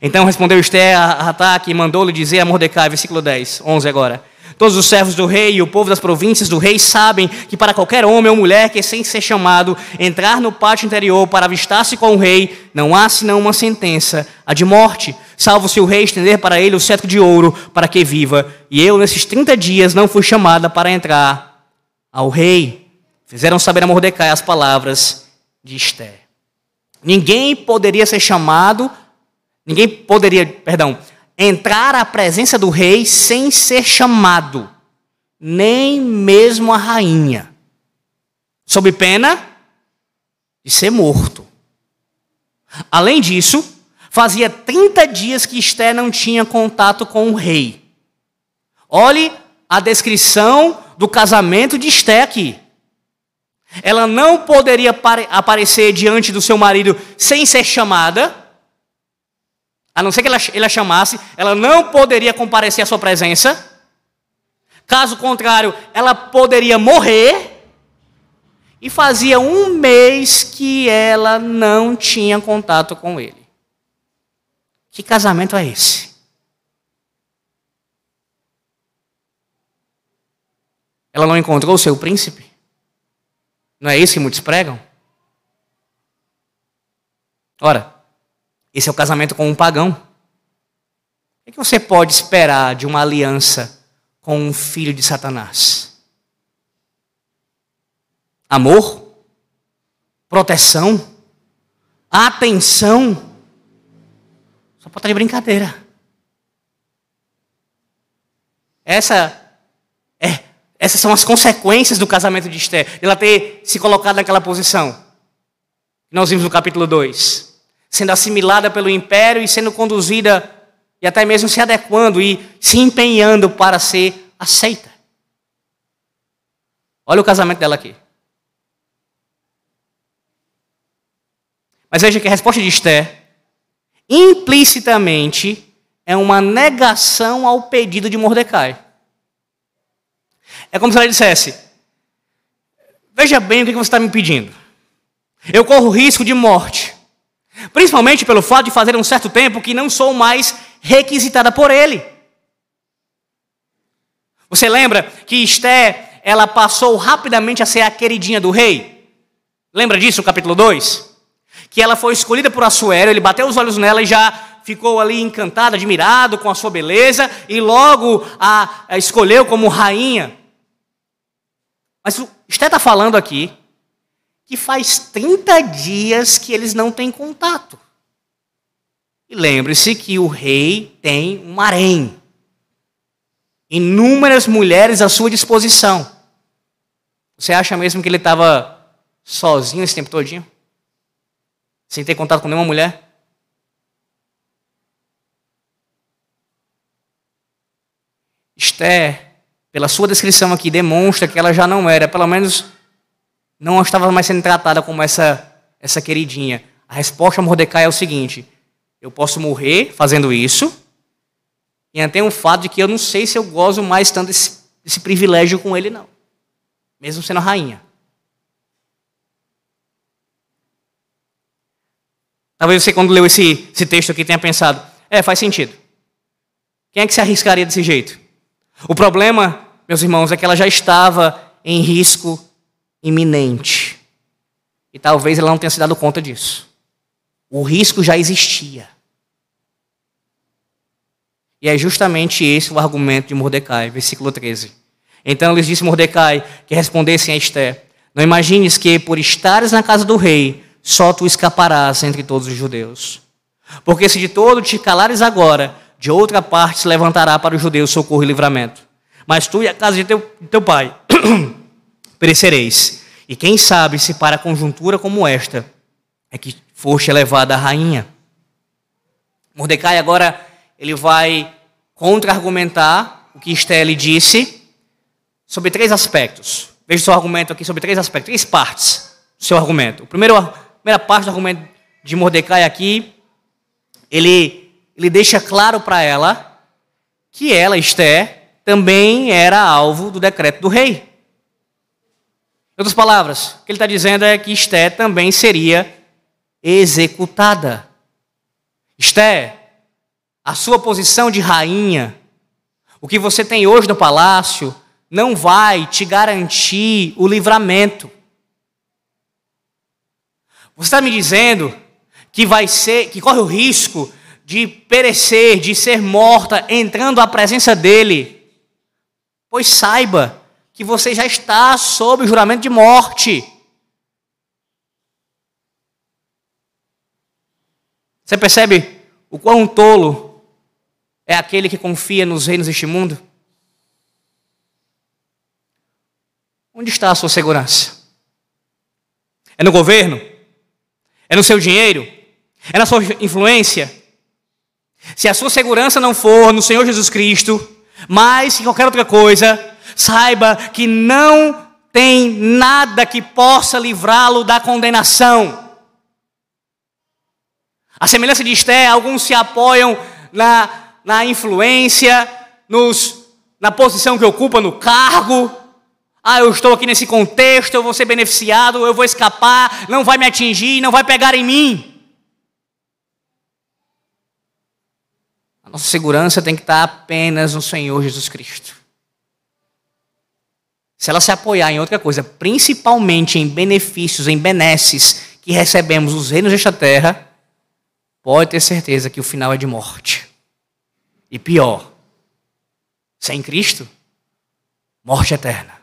Speaker 1: Então respondeu Esther a Ataque e mandou-lhe dizer a Mordecai, versículo 10, 11 agora. Todos os servos do rei e o povo das províncias do rei sabem que para qualquer homem ou mulher que, sem ser chamado, entrar no pátio interior para avistar-se com o rei, não há senão uma sentença, a de morte, salvo se o rei estender para ele o cetro de ouro para que viva. E eu, nesses 30 dias, não fui chamada para entrar ao rei. Fizeram saber a Mordecai as palavras de Esther. Ninguém poderia ser chamado, ninguém poderia, perdão, entrar à presença do rei sem ser chamado, nem mesmo a rainha, sob pena de ser morto. Além disso, Fazia 30 dias que Esté não tinha contato com o rei. Olhe a descrição do casamento de Esté aqui. Ela não poderia aparecer diante do seu marido sem ser chamada, a não ser que ele a chamasse, ela não poderia comparecer à sua presença. Caso contrário, ela poderia morrer. E fazia um mês que ela não tinha contato com ele. Que casamento é esse? Ela não encontrou o seu príncipe? Não é isso que muitos pregam? Ora, esse é o casamento com um pagão. O que você pode esperar de uma aliança com um filho de Satanás? Amor? Proteção? Atenção? Só pode estar de brincadeira. Essa é essas são as consequências do casamento de Esther, ela ter se colocado naquela posição. Nós vimos no capítulo 2. Sendo assimilada pelo império e sendo conduzida, e até mesmo se adequando e se empenhando para ser aceita. Olha o casamento dela aqui. Mas veja que a resposta de Esther, implicitamente, é uma negação ao pedido de Mordecai. É como se ela dissesse: Veja bem o que você está me pedindo. Eu corro risco de morte. Principalmente pelo fato de fazer um certo tempo que não sou mais requisitada por ele. Você lembra que Esté, ela passou rapidamente a ser a queridinha do rei? Lembra disso capítulo 2? Que ela foi escolhida por Assuero, ele bateu os olhos nela e já ficou ali encantado, admirado com a sua beleza e logo a, a escolheu como rainha. Mas Esté está falando aqui que faz 30 dias que eles não têm contato. E lembre-se que o rei tem um harém. Inúmeras mulheres à sua disposição. Você acha mesmo que ele estava sozinho esse tempo todinho? Sem ter contato com nenhuma mulher? Esther pela sua descrição aqui, demonstra que ela já não era, pelo menos não estava mais sendo tratada como essa, essa queridinha. A resposta a Mordecai é o seguinte: eu posso morrer fazendo isso, e até um fato de que eu não sei se eu gozo mais tanto desse, desse privilégio com ele, não, mesmo sendo rainha. Talvez você, quando leu esse, esse texto aqui, tenha pensado: é, faz sentido. Quem é que se arriscaria desse jeito? O problema, meus irmãos, é que ela já estava em risco iminente. E talvez ela não tenha se dado conta disso. O risco já existia. E é justamente esse o argumento de Mordecai, versículo 13. Então lhes disse Mordecai que respondessem a Esther: Não imagines que, por estares na casa do rei, só tu escaparás entre todos os judeus. Porque se de todo te calares agora, de outra parte se levantará para os judeus socorro e livramento. Mas tu e a casa de teu, teu pai perecereis. E quem sabe se para conjuntura como esta é que foste elevada a rainha. Mordecai agora ele vai contra-argumentar o que Esther lhe disse sobre três aspectos. Veja o seu argumento aqui sobre três aspectos, três partes do seu argumento. A primeira parte do argumento de Mordecai aqui, ele ele deixa claro para ela que ela, Esther, também era alvo do decreto do rei. Em outras palavras, o que ele está dizendo é que Esther também seria executada. Esther, a sua posição de rainha, o que você tem hoje no palácio, não vai te garantir o livramento. Você está me dizendo que vai ser, que corre o risco de perecer, de ser morta, entrando à presença dele. Pois saiba que você já está sob o juramento de morte. Você percebe o quão tolo é aquele que confia nos reinos deste mundo? Onde está a sua segurança? É no governo? É no seu dinheiro? É na sua influência? Se a sua segurança não for no Senhor Jesus Cristo, mais que qualquer outra coisa, saiba que não tem nada que possa livrá-lo da condenação. A semelhança de Esté, alguns se apoiam na, na influência, nos, na posição que ocupa no cargo. Ah, eu estou aqui nesse contexto, eu vou ser beneficiado, eu vou escapar, não vai me atingir, não vai pegar em mim. A nossa segurança tem que estar apenas no Senhor Jesus Cristo. Se ela se apoiar em outra coisa, principalmente em benefícios, em benesses que recebemos os reinos desta terra, pode ter certeza que o final é de morte. E pior, sem Cristo, morte eterna.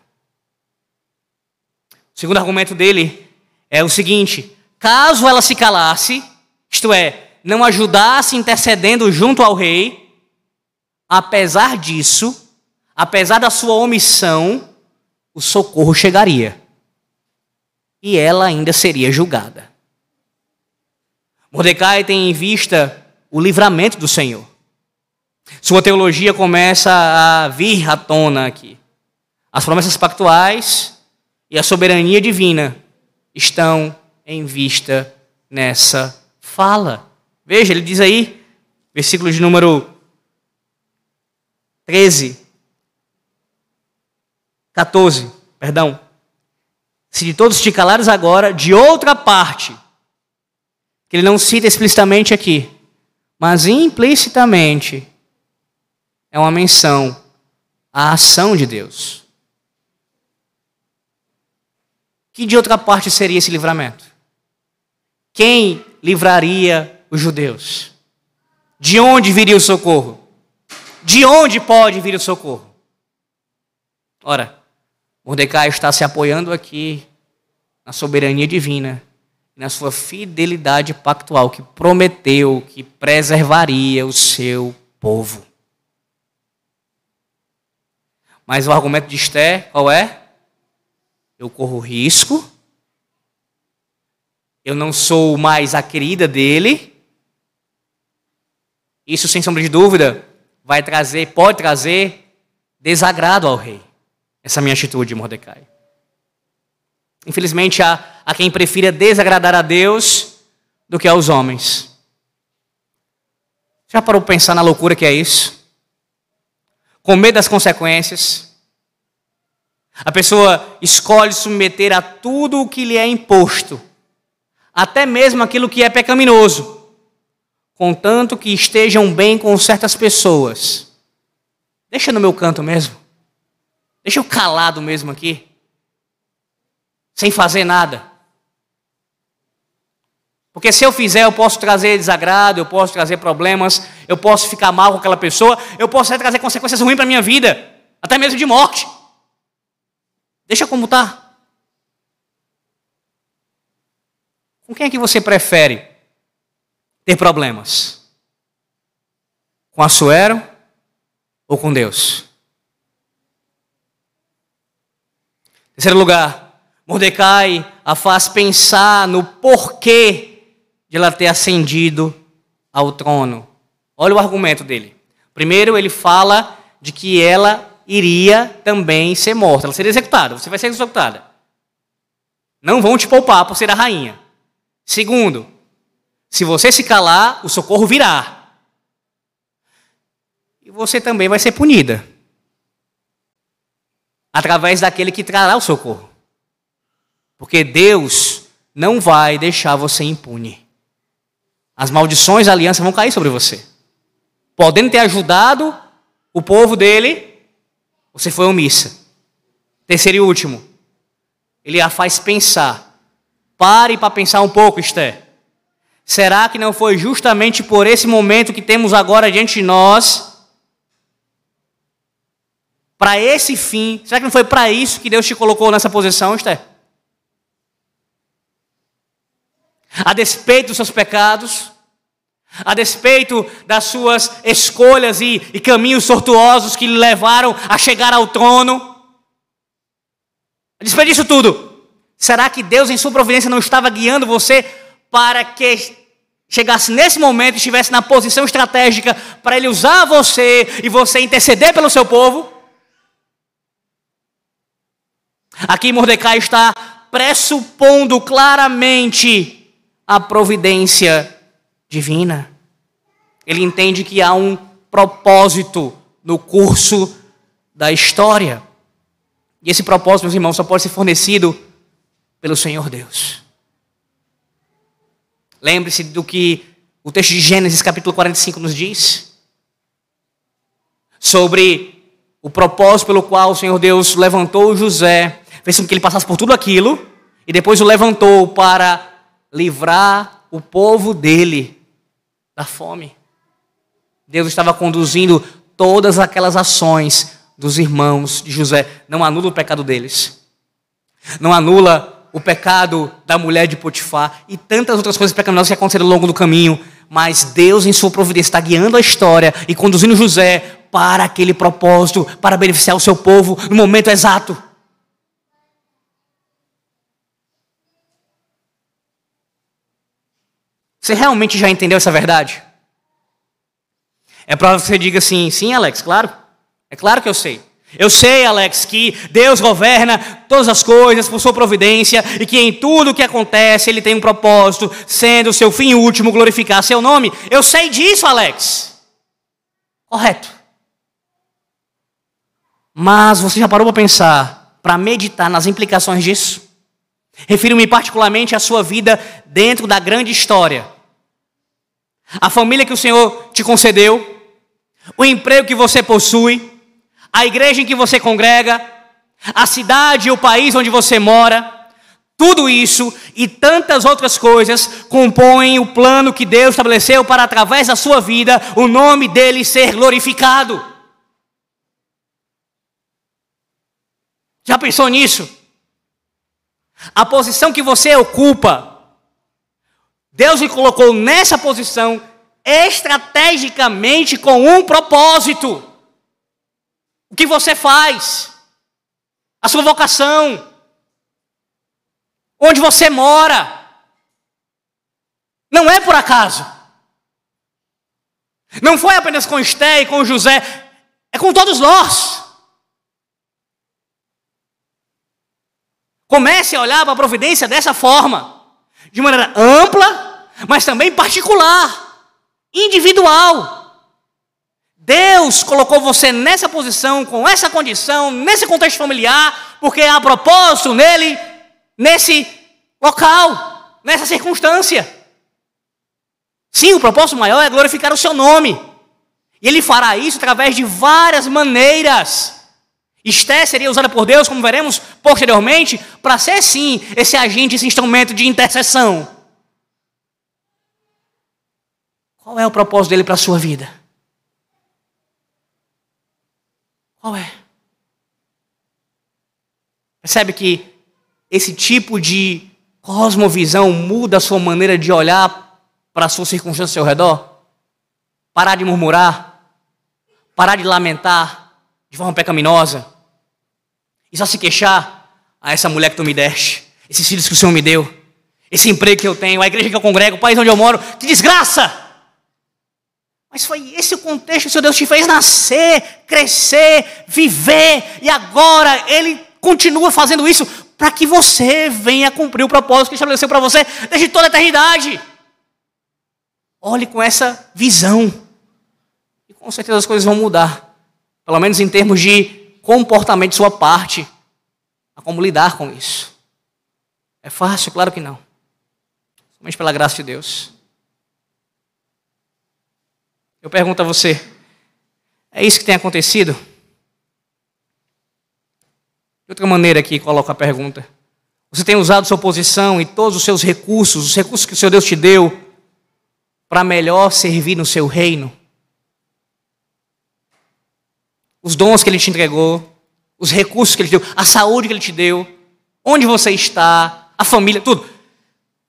Speaker 1: O segundo argumento dele é o seguinte: caso ela se calasse, isto é, não ajudasse intercedendo junto ao rei, apesar disso, apesar da sua omissão, o socorro chegaria. E ela ainda seria julgada. Mordecai tem em vista o livramento do Senhor. Sua teologia começa a vir à tona aqui. As promessas pactuais e a soberania divina estão em vista nessa fala. Veja, ele diz aí, versículo de número 13: 14, perdão. Se de todos te calares agora, de outra parte, que ele não cita explicitamente aqui, mas implicitamente, é uma menção à ação de Deus. Que de outra parte seria esse livramento? Quem livraria os judeus? De onde viria o socorro? De onde pode vir o socorro? Ora, Mordecai está se apoiando aqui na soberania divina, na sua fidelidade pactual, que prometeu que preservaria o seu povo. Mas o argumento de Esté, qual é? Eu corro risco, eu não sou mais a querida dele. Isso, sem sombra de dúvida, vai trazer, pode trazer desagrado ao rei essa minha atitude, Mordecai. Infelizmente, há, há quem prefira desagradar a Deus do que aos homens. Já parou para pensar na loucura que é isso? Com medo das consequências. A pessoa escolhe submeter a tudo o que lhe é imposto, até mesmo aquilo que é pecaminoso, contanto que estejam bem com certas pessoas. Deixa no meu canto mesmo. Deixa eu calado mesmo aqui. Sem fazer nada. Porque se eu fizer, eu posso trazer desagrado, eu posso trazer problemas, eu posso ficar mal com aquela pessoa, eu posso trazer consequências ruins para a minha vida, até mesmo de morte. Deixa como está. Com quem é que você prefere ter problemas? Com a Suero ou com Deus? Terceiro lugar, Mordecai a faz pensar no porquê de ela ter ascendido ao trono. Olha o argumento dele. Primeiro, ele fala de que ela iria também ser morta. Ela seria executada. Você vai ser executada. Não vão te poupar por ser a rainha. Segundo, se você se calar, o socorro virá. E você também vai ser punida através daquele que trará o socorro. Porque Deus não vai deixar você impune. As maldições da aliança vão cair sobre você. Podendo ter ajudado o povo dele, você foi omissa. Terceiro e último, ele a faz pensar. Pare para pensar um pouco, Esther. Será que não foi justamente por esse momento que temos agora diante de nós para esse fim. Será que não foi para isso que Deus te colocou nessa posição, Esther? A despeito dos seus pecados, a despeito das suas escolhas e, e caminhos tortuosos que lhe levaram a chegar ao trono, a despeito disso tudo, será que Deus, em sua providência, não estava guiando você para que chegasse nesse momento e estivesse na posição estratégica para ele usar você e você interceder pelo seu povo? Aqui Mordecai está pressupondo claramente a providência divina. Ele entende que há um propósito no curso da história. E esse propósito, meus irmãos, só pode ser fornecido pelo Senhor Deus. Lembre-se do que o texto de Gênesis, capítulo 45, nos diz sobre o propósito pelo qual o Senhor Deus levantou José, fez com que ele passasse por tudo aquilo e depois o levantou para livrar o povo dele da fome. Deus estava conduzindo todas aquelas ações dos irmãos de José. Não anula o pecado deles. Não anula o pecado da mulher de Potifar e tantas outras coisas pecaminosas que aconteceram ao longo do caminho. Mas Deus, em sua providência, está guiando a história e conduzindo José para aquele propósito, para beneficiar o seu povo no momento exato. Você realmente já entendeu essa verdade? É provável que você diga assim: sim, Alex, claro. É claro que eu sei. Eu sei, Alex, que Deus governa todas as coisas por sua providência e que em tudo o que acontece ele tem um propósito, sendo o seu fim último glorificar seu nome. Eu sei disso, Alex. Correto. Mas você já parou para pensar, para meditar nas implicações disso? Refiro-me particularmente à sua vida dentro da grande história. A família que o Senhor te concedeu, o emprego que você possui, a igreja em que você congrega, a cidade e o país onde você mora, tudo isso e tantas outras coisas compõem o plano que Deus estabeleceu para, através da sua vida, o nome dele ser glorificado. Já pensou nisso? A posição que você ocupa, Deus lhe colocou nessa posição estrategicamente com um propósito. O que você faz, a sua vocação, onde você mora. Não é por acaso. Não foi apenas com Esté e com José, é com todos nós. Comece a olhar para a providência dessa forma, de maneira ampla, mas também particular, individual. Deus colocou você nessa posição, com essa condição, nesse contexto familiar, porque há propósito nele, nesse local, nessa circunstância. Sim, o propósito maior é glorificar o seu nome. E ele fará isso através de várias maneiras. Esté seria usada por Deus, como veremos posteriormente, para ser sim esse agente, esse instrumento de intercessão. Qual é o propósito dele para a sua vida? Qual é? Percebe que esse tipo de cosmovisão muda a sua maneira de olhar para a sua circunstância ao seu redor? Parar de murmurar, parar de lamentar de forma pecaminosa e só se queixar a ah, essa mulher que tu me deste, esses filhos que o Senhor me deu, esse emprego que eu tenho, a igreja que eu congrego, o país onde eu moro, que desgraça! Mas foi esse o contexto que o Senhor Deus te fez nascer, crescer, viver, e agora Ele continua fazendo isso para que você venha cumprir o propósito que estabeleceu para você desde toda a eternidade. Olhe com essa visão, e com certeza as coisas vão mudar, pelo menos em termos de comportamento de sua parte, a como lidar com isso. É fácil? Claro que não. Somente pela graça de Deus. Eu pergunto a você: é isso que tem acontecido? De outra maneira aqui, coloco a pergunta. Você tem usado sua posição e todos os seus recursos, os recursos que o seu Deus te deu, para melhor servir no seu reino? Os dons que Ele te entregou, os recursos que Ele te deu, a saúde que Ele te deu, onde você está, a família, tudo.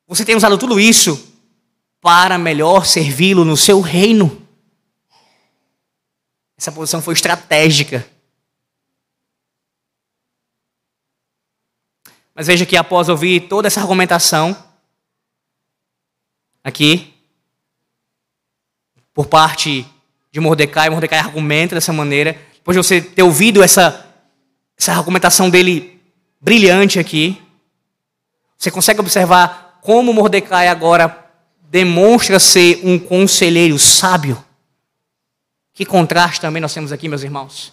Speaker 1: Você tem usado tudo isso para melhor servi-lo no seu reino. Essa posição foi estratégica. Mas veja que após ouvir toda essa argumentação, aqui, por parte de Mordecai. Mordecai argumenta dessa maneira. Depois de você ter ouvido essa, essa argumentação dele brilhante aqui, você consegue observar como Mordecai agora demonstra ser um conselheiro sábio. Que contraste também nós temos aqui, meus irmãos.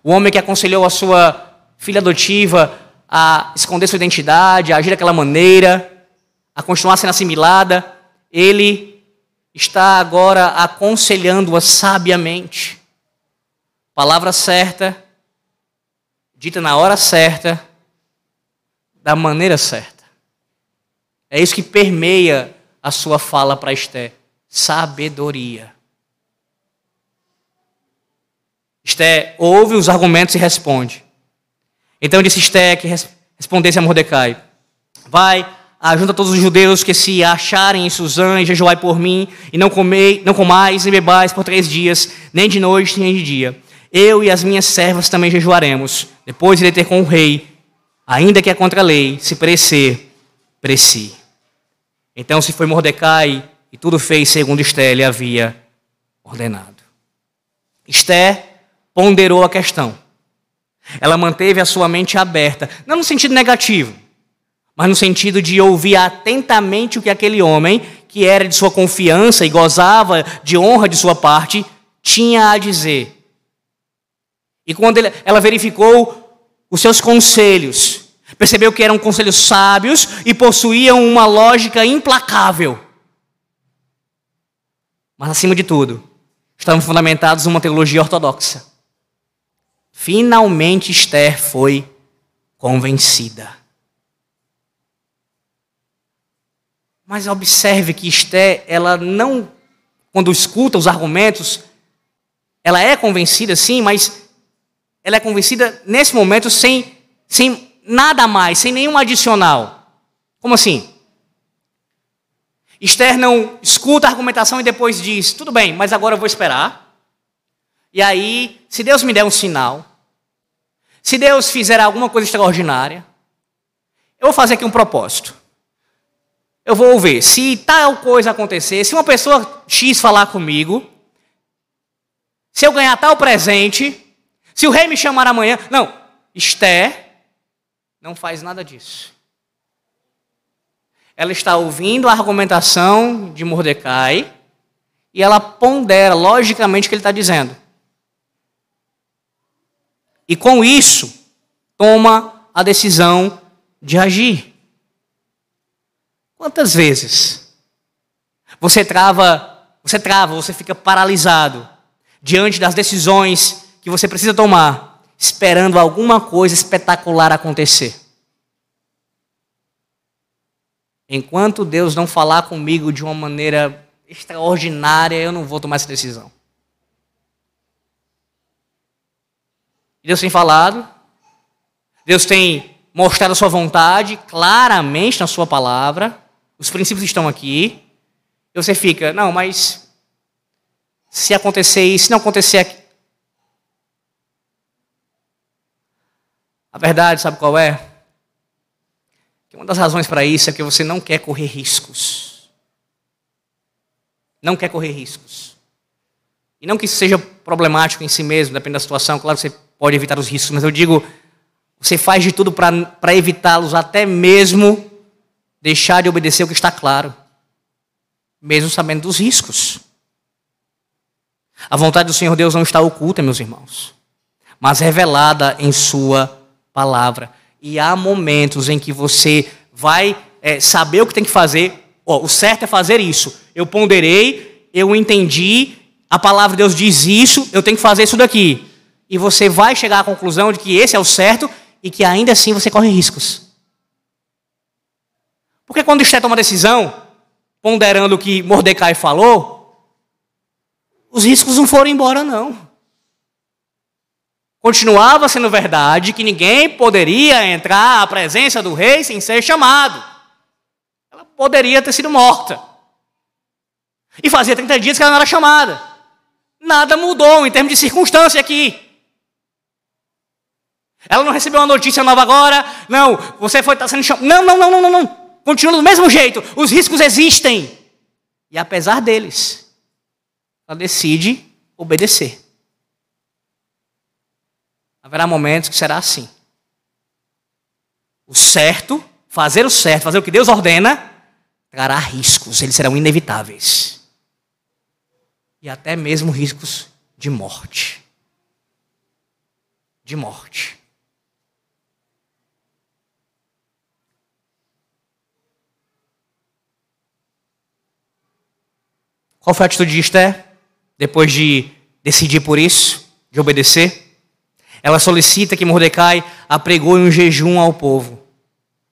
Speaker 1: O homem que aconselhou a sua filha adotiva a esconder sua identidade, a agir daquela maneira, a continuar sendo assimilada, ele está agora aconselhando-a sabiamente. Palavra certa, dita na hora certa, da maneira certa. É isso que permeia a sua fala para Esté: sabedoria. Esté ouve os argumentos e responde. Então disse Esté que respondesse a Mordecai: Vai, ajunta todos os judeus que se acharem em Suzã e jejuai por mim, e não, comei, não comais nem bebais por três dias, nem de noite nem de dia. Eu e as minhas servas também jejuaremos. Depois irei ter com o rei, ainda que é contra a lei, se perecer, preci. Então se foi Mordecai e tudo fez segundo Esté lhe havia ordenado. Esté ponderou a questão. Ela manteve a sua mente aberta, não no sentido negativo, mas no sentido de ouvir atentamente o que aquele homem, que era de sua confiança e gozava de honra de sua parte, tinha a dizer. E quando ela verificou os seus conselhos, percebeu que eram conselhos sábios e possuíam uma lógica implacável. Mas, acima de tudo, estavam fundamentados numa teologia ortodoxa. Finalmente Esther foi convencida. Mas observe que Esther, ela não, quando escuta os argumentos, ela é convencida sim, mas ela é convencida nesse momento sem, sem nada mais, sem nenhum adicional. Como assim? Esther não escuta a argumentação e depois diz: tudo bem, mas agora eu vou esperar. E aí, se Deus me der um sinal, se Deus fizer alguma coisa extraordinária, eu vou fazer aqui um propósito. Eu vou ver se tal coisa acontecer, se uma pessoa X falar comigo, se eu ganhar tal presente, se o rei me chamar amanhã. Não, Esther não faz nada disso. Ela está ouvindo a argumentação de Mordecai e ela pondera logicamente o que ele está dizendo. E com isso, toma a decisão de agir. Quantas vezes você trava, você trava, você fica paralisado diante das decisões que você precisa tomar, esperando alguma coisa espetacular acontecer? Enquanto Deus não falar comigo de uma maneira extraordinária, eu não vou tomar essa decisão. Deus tem falado, Deus tem mostrado a sua vontade claramente na sua palavra, os princípios estão aqui, e você fica, não, mas se acontecer isso, se não acontecer aqui. A verdade, sabe qual é? Que uma das razões para isso é que você não quer correr riscos. Não quer correr riscos. E não que isso seja problemático em si mesmo, depende da situação, claro que você pode evitar os riscos, mas eu digo, você faz de tudo para evitá-los, até mesmo deixar de obedecer o que está claro, mesmo sabendo dos riscos. A vontade do Senhor Deus não está oculta, meus irmãos, mas revelada em Sua palavra. E há momentos em que você vai é, saber o que tem que fazer. O certo é fazer isso. Eu ponderei, eu entendi, a palavra de Deus diz isso, eu tenho que fazer isso daqui e você vai chegar à conclusão de que esse é o certo e que ainda assim você corre riscos. Porque quando Esté toma decisão, ponderando o que Mordecai falou, os riscos não foram embora, não. Continuava sendo verdade que ninguém poderia entrar à presença do rei sem ser chamado. Ela poderia ter sido morta. E fazia 30 dias que ela não era chamada. Nada mudou em termos de circunstância aqui. Ela não recebeu uma notícia nova agora. Não, você foi estar tá sendo chamado. Não, não, não, não, não, não. Continua do mesmo jeito. Os riscos existem. E apesar deles, ela decide obedecer. Haverá momentos que será assim. O certo, fazer o certo, fazer o que Deus ordena, trará riscos, eles serão inevitáveis. E até mesmo riscos de morte. De morte. Qual foi a atitude de Esther? Depois de decidir por isso, de obedecer? Ela solicita que Mordecai apregoe um jejum ao povo.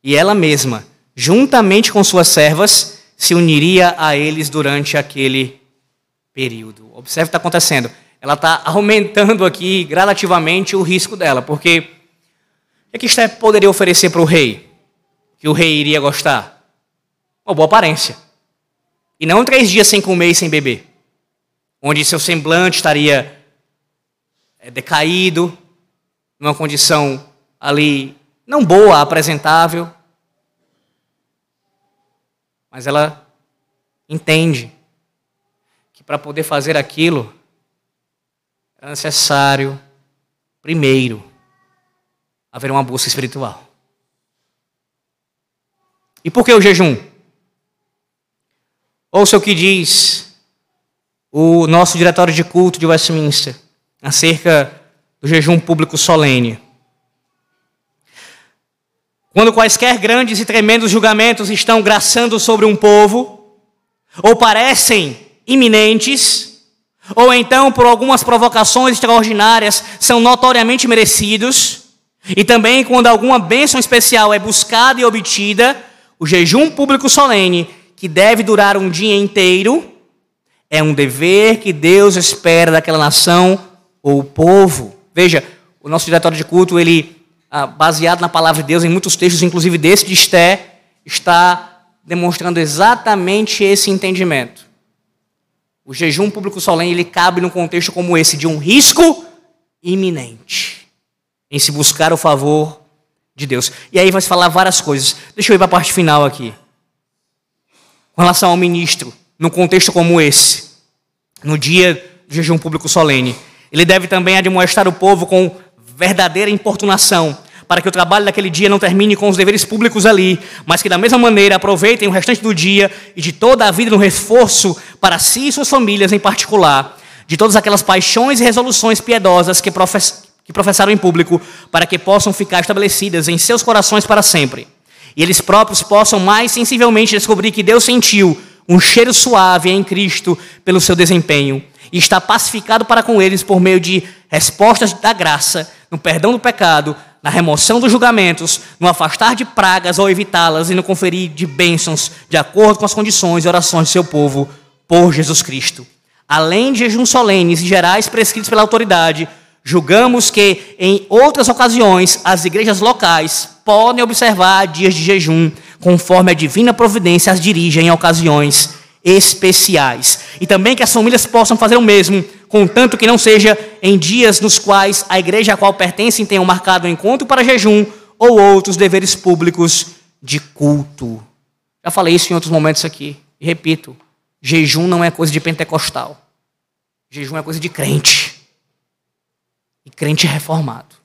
Speaker 1: E ela mesma, juntamente com suas servas, se uniria a eles durante aquele período. Observe o que está acontecendo. Ela está aumentando aqui gradativamente o risco dela, porque o que Esther poderia oferecer para o rei? Que o rei iria gostar? Uma boa aparência. E não três dias sem comer e sem beber, onde seu semblante estaria é, decaído, numa condição ali não boa, apresentável. Mas ela entende que para poder fazer aquilo era necessário, primeiro, haver uma busca espiritual. E por que o jejum? Ouça o que diz o nosso diretório de culto de Westminster acerca do jejum público solene. Quando quaisquer grandes e tremendos julgamentos estão graçando sobre um povo, ou parecem iminentes, ou então por algumas provocações extraordinárias são notoriamente merecidos, e também quando alguma bênção especial é buscada e obtida, o jejum público solene, que deve durar um dia inteiro, é um dever que Deus espera daquela nação ou povo. Veja, o nosso diretório de culto, ele, ah, baseado na palavra de Deus, em muitos textos, inclusive desse de Esté, está demonstrando exatamente esse entendimento. O jejum público solene, ele cabe num contexto como esse, de um risco iminente em se buscar o favor de Deus. E aí vai se falar várias coisas. Deixa eu ir para a parte final aqui. Com relação ao ministro, num contexto como esse, no dia do jejum público solene, ele deve também admoestar o povo com verdadeira importunação, para que o trabalho daquele dia não termine com os deveres públicos ali, mas que da mesma maneira aproveitem o restante do dia e de toda a vida no reforço para si e suas famílias em particular, de todas aquelas paixões e resoluções piedosas que, profess que professaram em público, para que possam ficar estabelecidas em seus corações para sempre. E eles próprios possam mais sensivelmente descobrir que Deus sentiu um cheiro suave em Cristo pelo seu desempenho e está pacificado para com eles por meio de respostas da graça, no perdão do pecado, na remoção dos julgamentos, no afastar de pragas ou evitá-las e no conferir de bênçãos de acordo com as condições e orações do seu povo por Jesus Cristo. Além de jejuns solenes e gerais prescritos pela autoridade, julgamos que em outras ocasiões as igrejas locais podem observar dias de jejum, conforme a divina providência as dirige em ocasiões especiais. E também que as famílias possam fazer o mesmo, contanto que não seja em dias nos quais a igreja a qual pertencem tenham marcado um encontro para jejum ou outros deveres públicos de culto. Já falei isso em outros momentos aqui. E repito, jejum não é coisa de pentecostal. Jejum é coisa de crente. E crente reformado.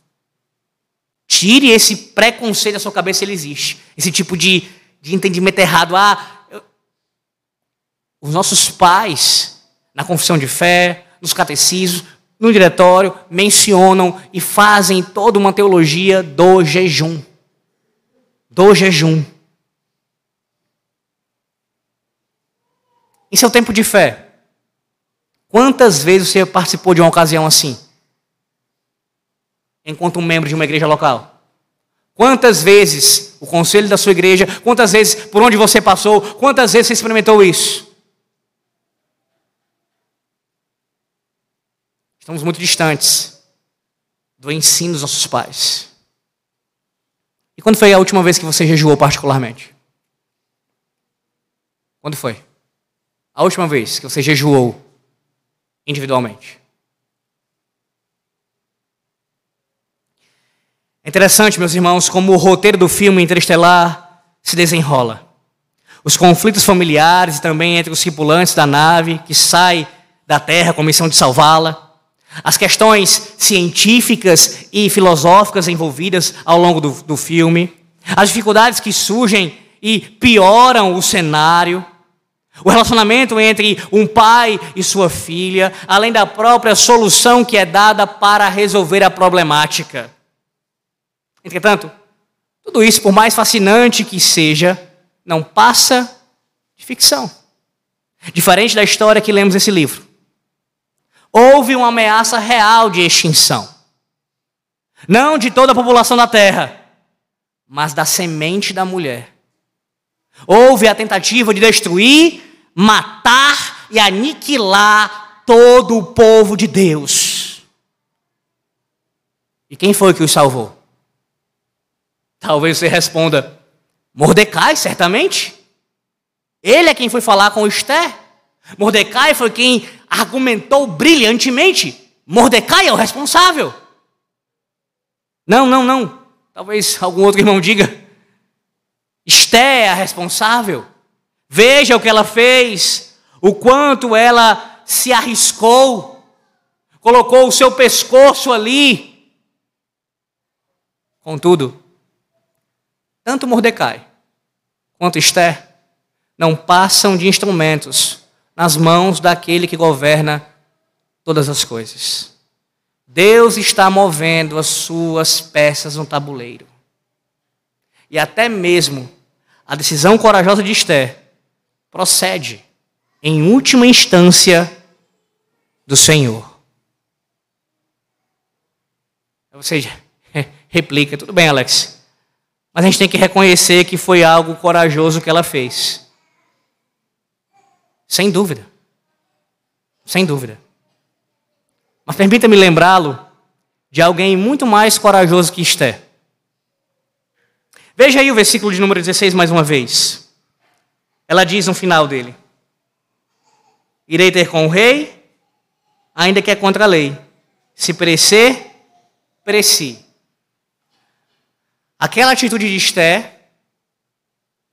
Speaker 1: Tire esse preconceito da sua cabeça, ele existe. Esse tipo de, de entendimento errado. Ah, os nossos pais, na confissão de fé, nos catecismos, no diretório, mencionam e fazem toda uma teologia do jejum. Do jejum. Em seu tempo de fé, quantas vezes você participou de uma ocasião assim? Enquanto um membro de uma igreja local? Quantas vezes o conselho da sua igreja, quantas vezes por onde você passou, quantas vezes você experimentou isso? Estamos muito distantes do ensino dos nossos pais. E quando foi a última vez que você jejuou particularmente? Quando foi? A última vez que você jejuou individualmente? É interessante, meus irmãos, como o roteiro do filme Interestelar se desenrola. Os conflitos familiares e também entre os tripulantes da nave que sai da terra com a missão de salvá-la, as questões científicas e filosóficas envolvidas ao longo do, do filme, as dificuldades que surgem e pioram o cenário, o relacionamento entre um pai e sua filha, além da própria solução que é dada para resolver a problemática. Entretanto, tudo isso, por mais fascinante que seja, não passa de ficção. Diferente da história que lemos nesse livro. Houve uma ameaça real de extinção. Não de toda a população da terra, mas da semente da mulher. Houve a tentativa de destruir, matar e aniquilar todo o povo de Deus. E quem foi que os salvou? Talvez você responda: Mordecai, certamente. Ele é quem foi falar com Esther. Mordecai foi quem argumentou brilhantemente. Mordecai é o responsável. Não, não, não. Talvez algum outro irmão diga. Esté é a responsável. Veja o que ela fez, o quanto ela se arriscou, colocou o seu pescoço ali. Contudo, tanto Mordecai quanto Esther não passam de instrumentos nas mãos daquele que governa todas as coisas. Deus está movendo as suas peças no tabuleiro. E até mesmo a decisão corajosa de Esther procede, em última instância, do Senhor. Ou seja, replica, tudo bem, Alex. Mas a gente tem que reconhecer que foi algo corajoso que ela fez. Sem dúvida. Sem dúvida. Mas permita-me lembrá-lo de alguém muito mais corajoso que Esther. Veja aí o versículo de número 16 mais uma vez. Ela diz no final dele: Irei ter com o rei, ainda que é contra a lei. Se perecer, pereci. Aquela atitude de Esther,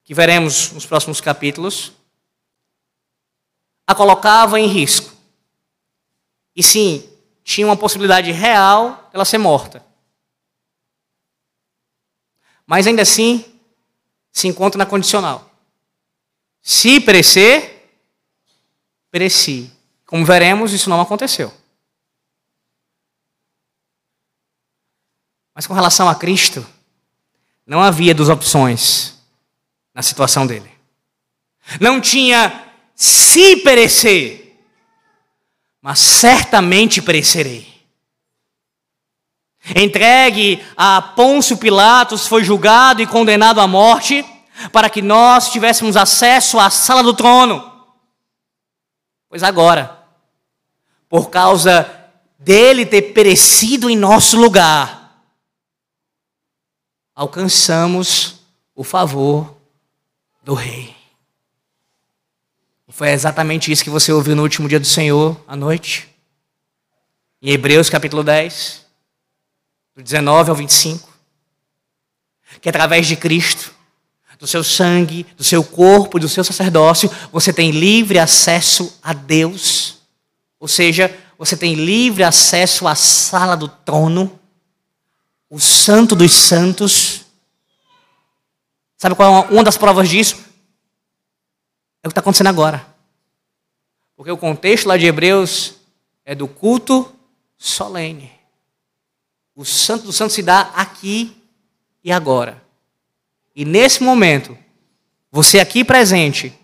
Speaker 1: que veremos nos próximos capítulos, a colocava em risco. E sim, tinha uma possibilidade real de ela ser morta. Mas ainda assim, se encontra na condicional. Se perecer, pereci. Como veremos, isso não aconteceu. Mas com relação a Cristo, não havia duas opções na situação dele. Não tinha se perecer, mas certamente perecerei. Entregue a Pôncio Pilatos, foi julgado e condenado à morte, para que nós tivéssemos acesso à sala do trono. Pois agora, por causa dele ter perecido em nosso lugar, alcançamos o favor do Rei. Foi exatamente isso que você ouviu no último dia do Senhor, à noite. Em Hebreus capítulo 10, do 19 ao 25. Que através de Cristo, do seu sangue, do seu corpo e do seu sacerdócio, você tem livre acesso a Deus. Ou seja, você tem livre acesso à sala do trono, o santo dos santos. Sabe qual é uma das provas disso? É o que está acontecendo agora. Porque o contexto lá de Hebreus é do culto solene. O santo do santo se dá aqui e agora. E nesse momento, você aqui presente,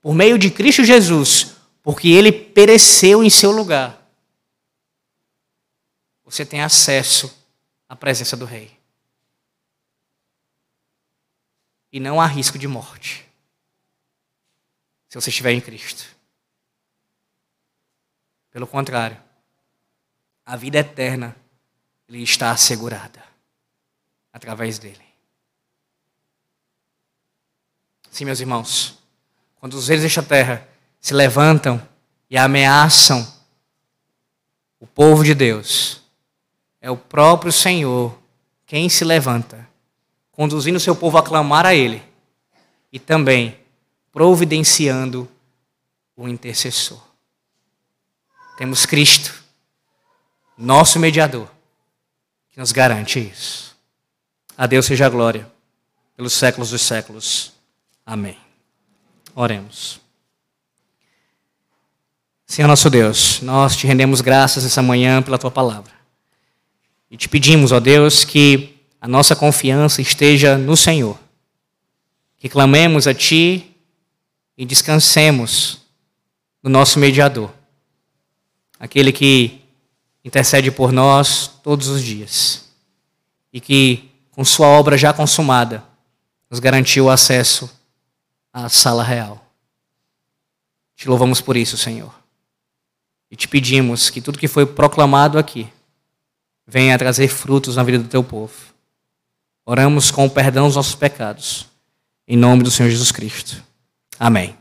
Speaker 1: por meio de Cristo Jesus, porque ele pereceu em seu lugar, você tem acesso à presença do Rei. E não há risco de morte, se você estiver em Cristo. Pelo contrário, a vida eterna lhe está assegurada através dele. Sim, meus irmãos, quando os reis desta terra se levantam e ameaçam o povo de Deus, é o próprio Senhor quem se levanta, conduzindo seu povo a clamar a Ele e também providenciando o intercessor. Temos Cristo, nosso mediador, que nos garante isso. A Deus seja a glória pelos séculos dos séculos. Amém. Oremos. Senhor nosso Deus, nós te rendemos graças essa manhã pela tua palavra. E te pedimos, ó Deus, que a nossa confiança esteja no Senhor. Que clamemos a ti e descansemos no nosso mediador, aquele que intercede por nós todos os dias e que, com sua obra já consumada, nos garantiu o acesso à sala real. Te louvamos por isso, Senhor. E te pedimos que tudo que foi proclamado aqui venha trazer frutos na vida do teu povo. Oramos com o perdão dos nossos pecados. Em nome do Senhor Jesus Cristo. Amém.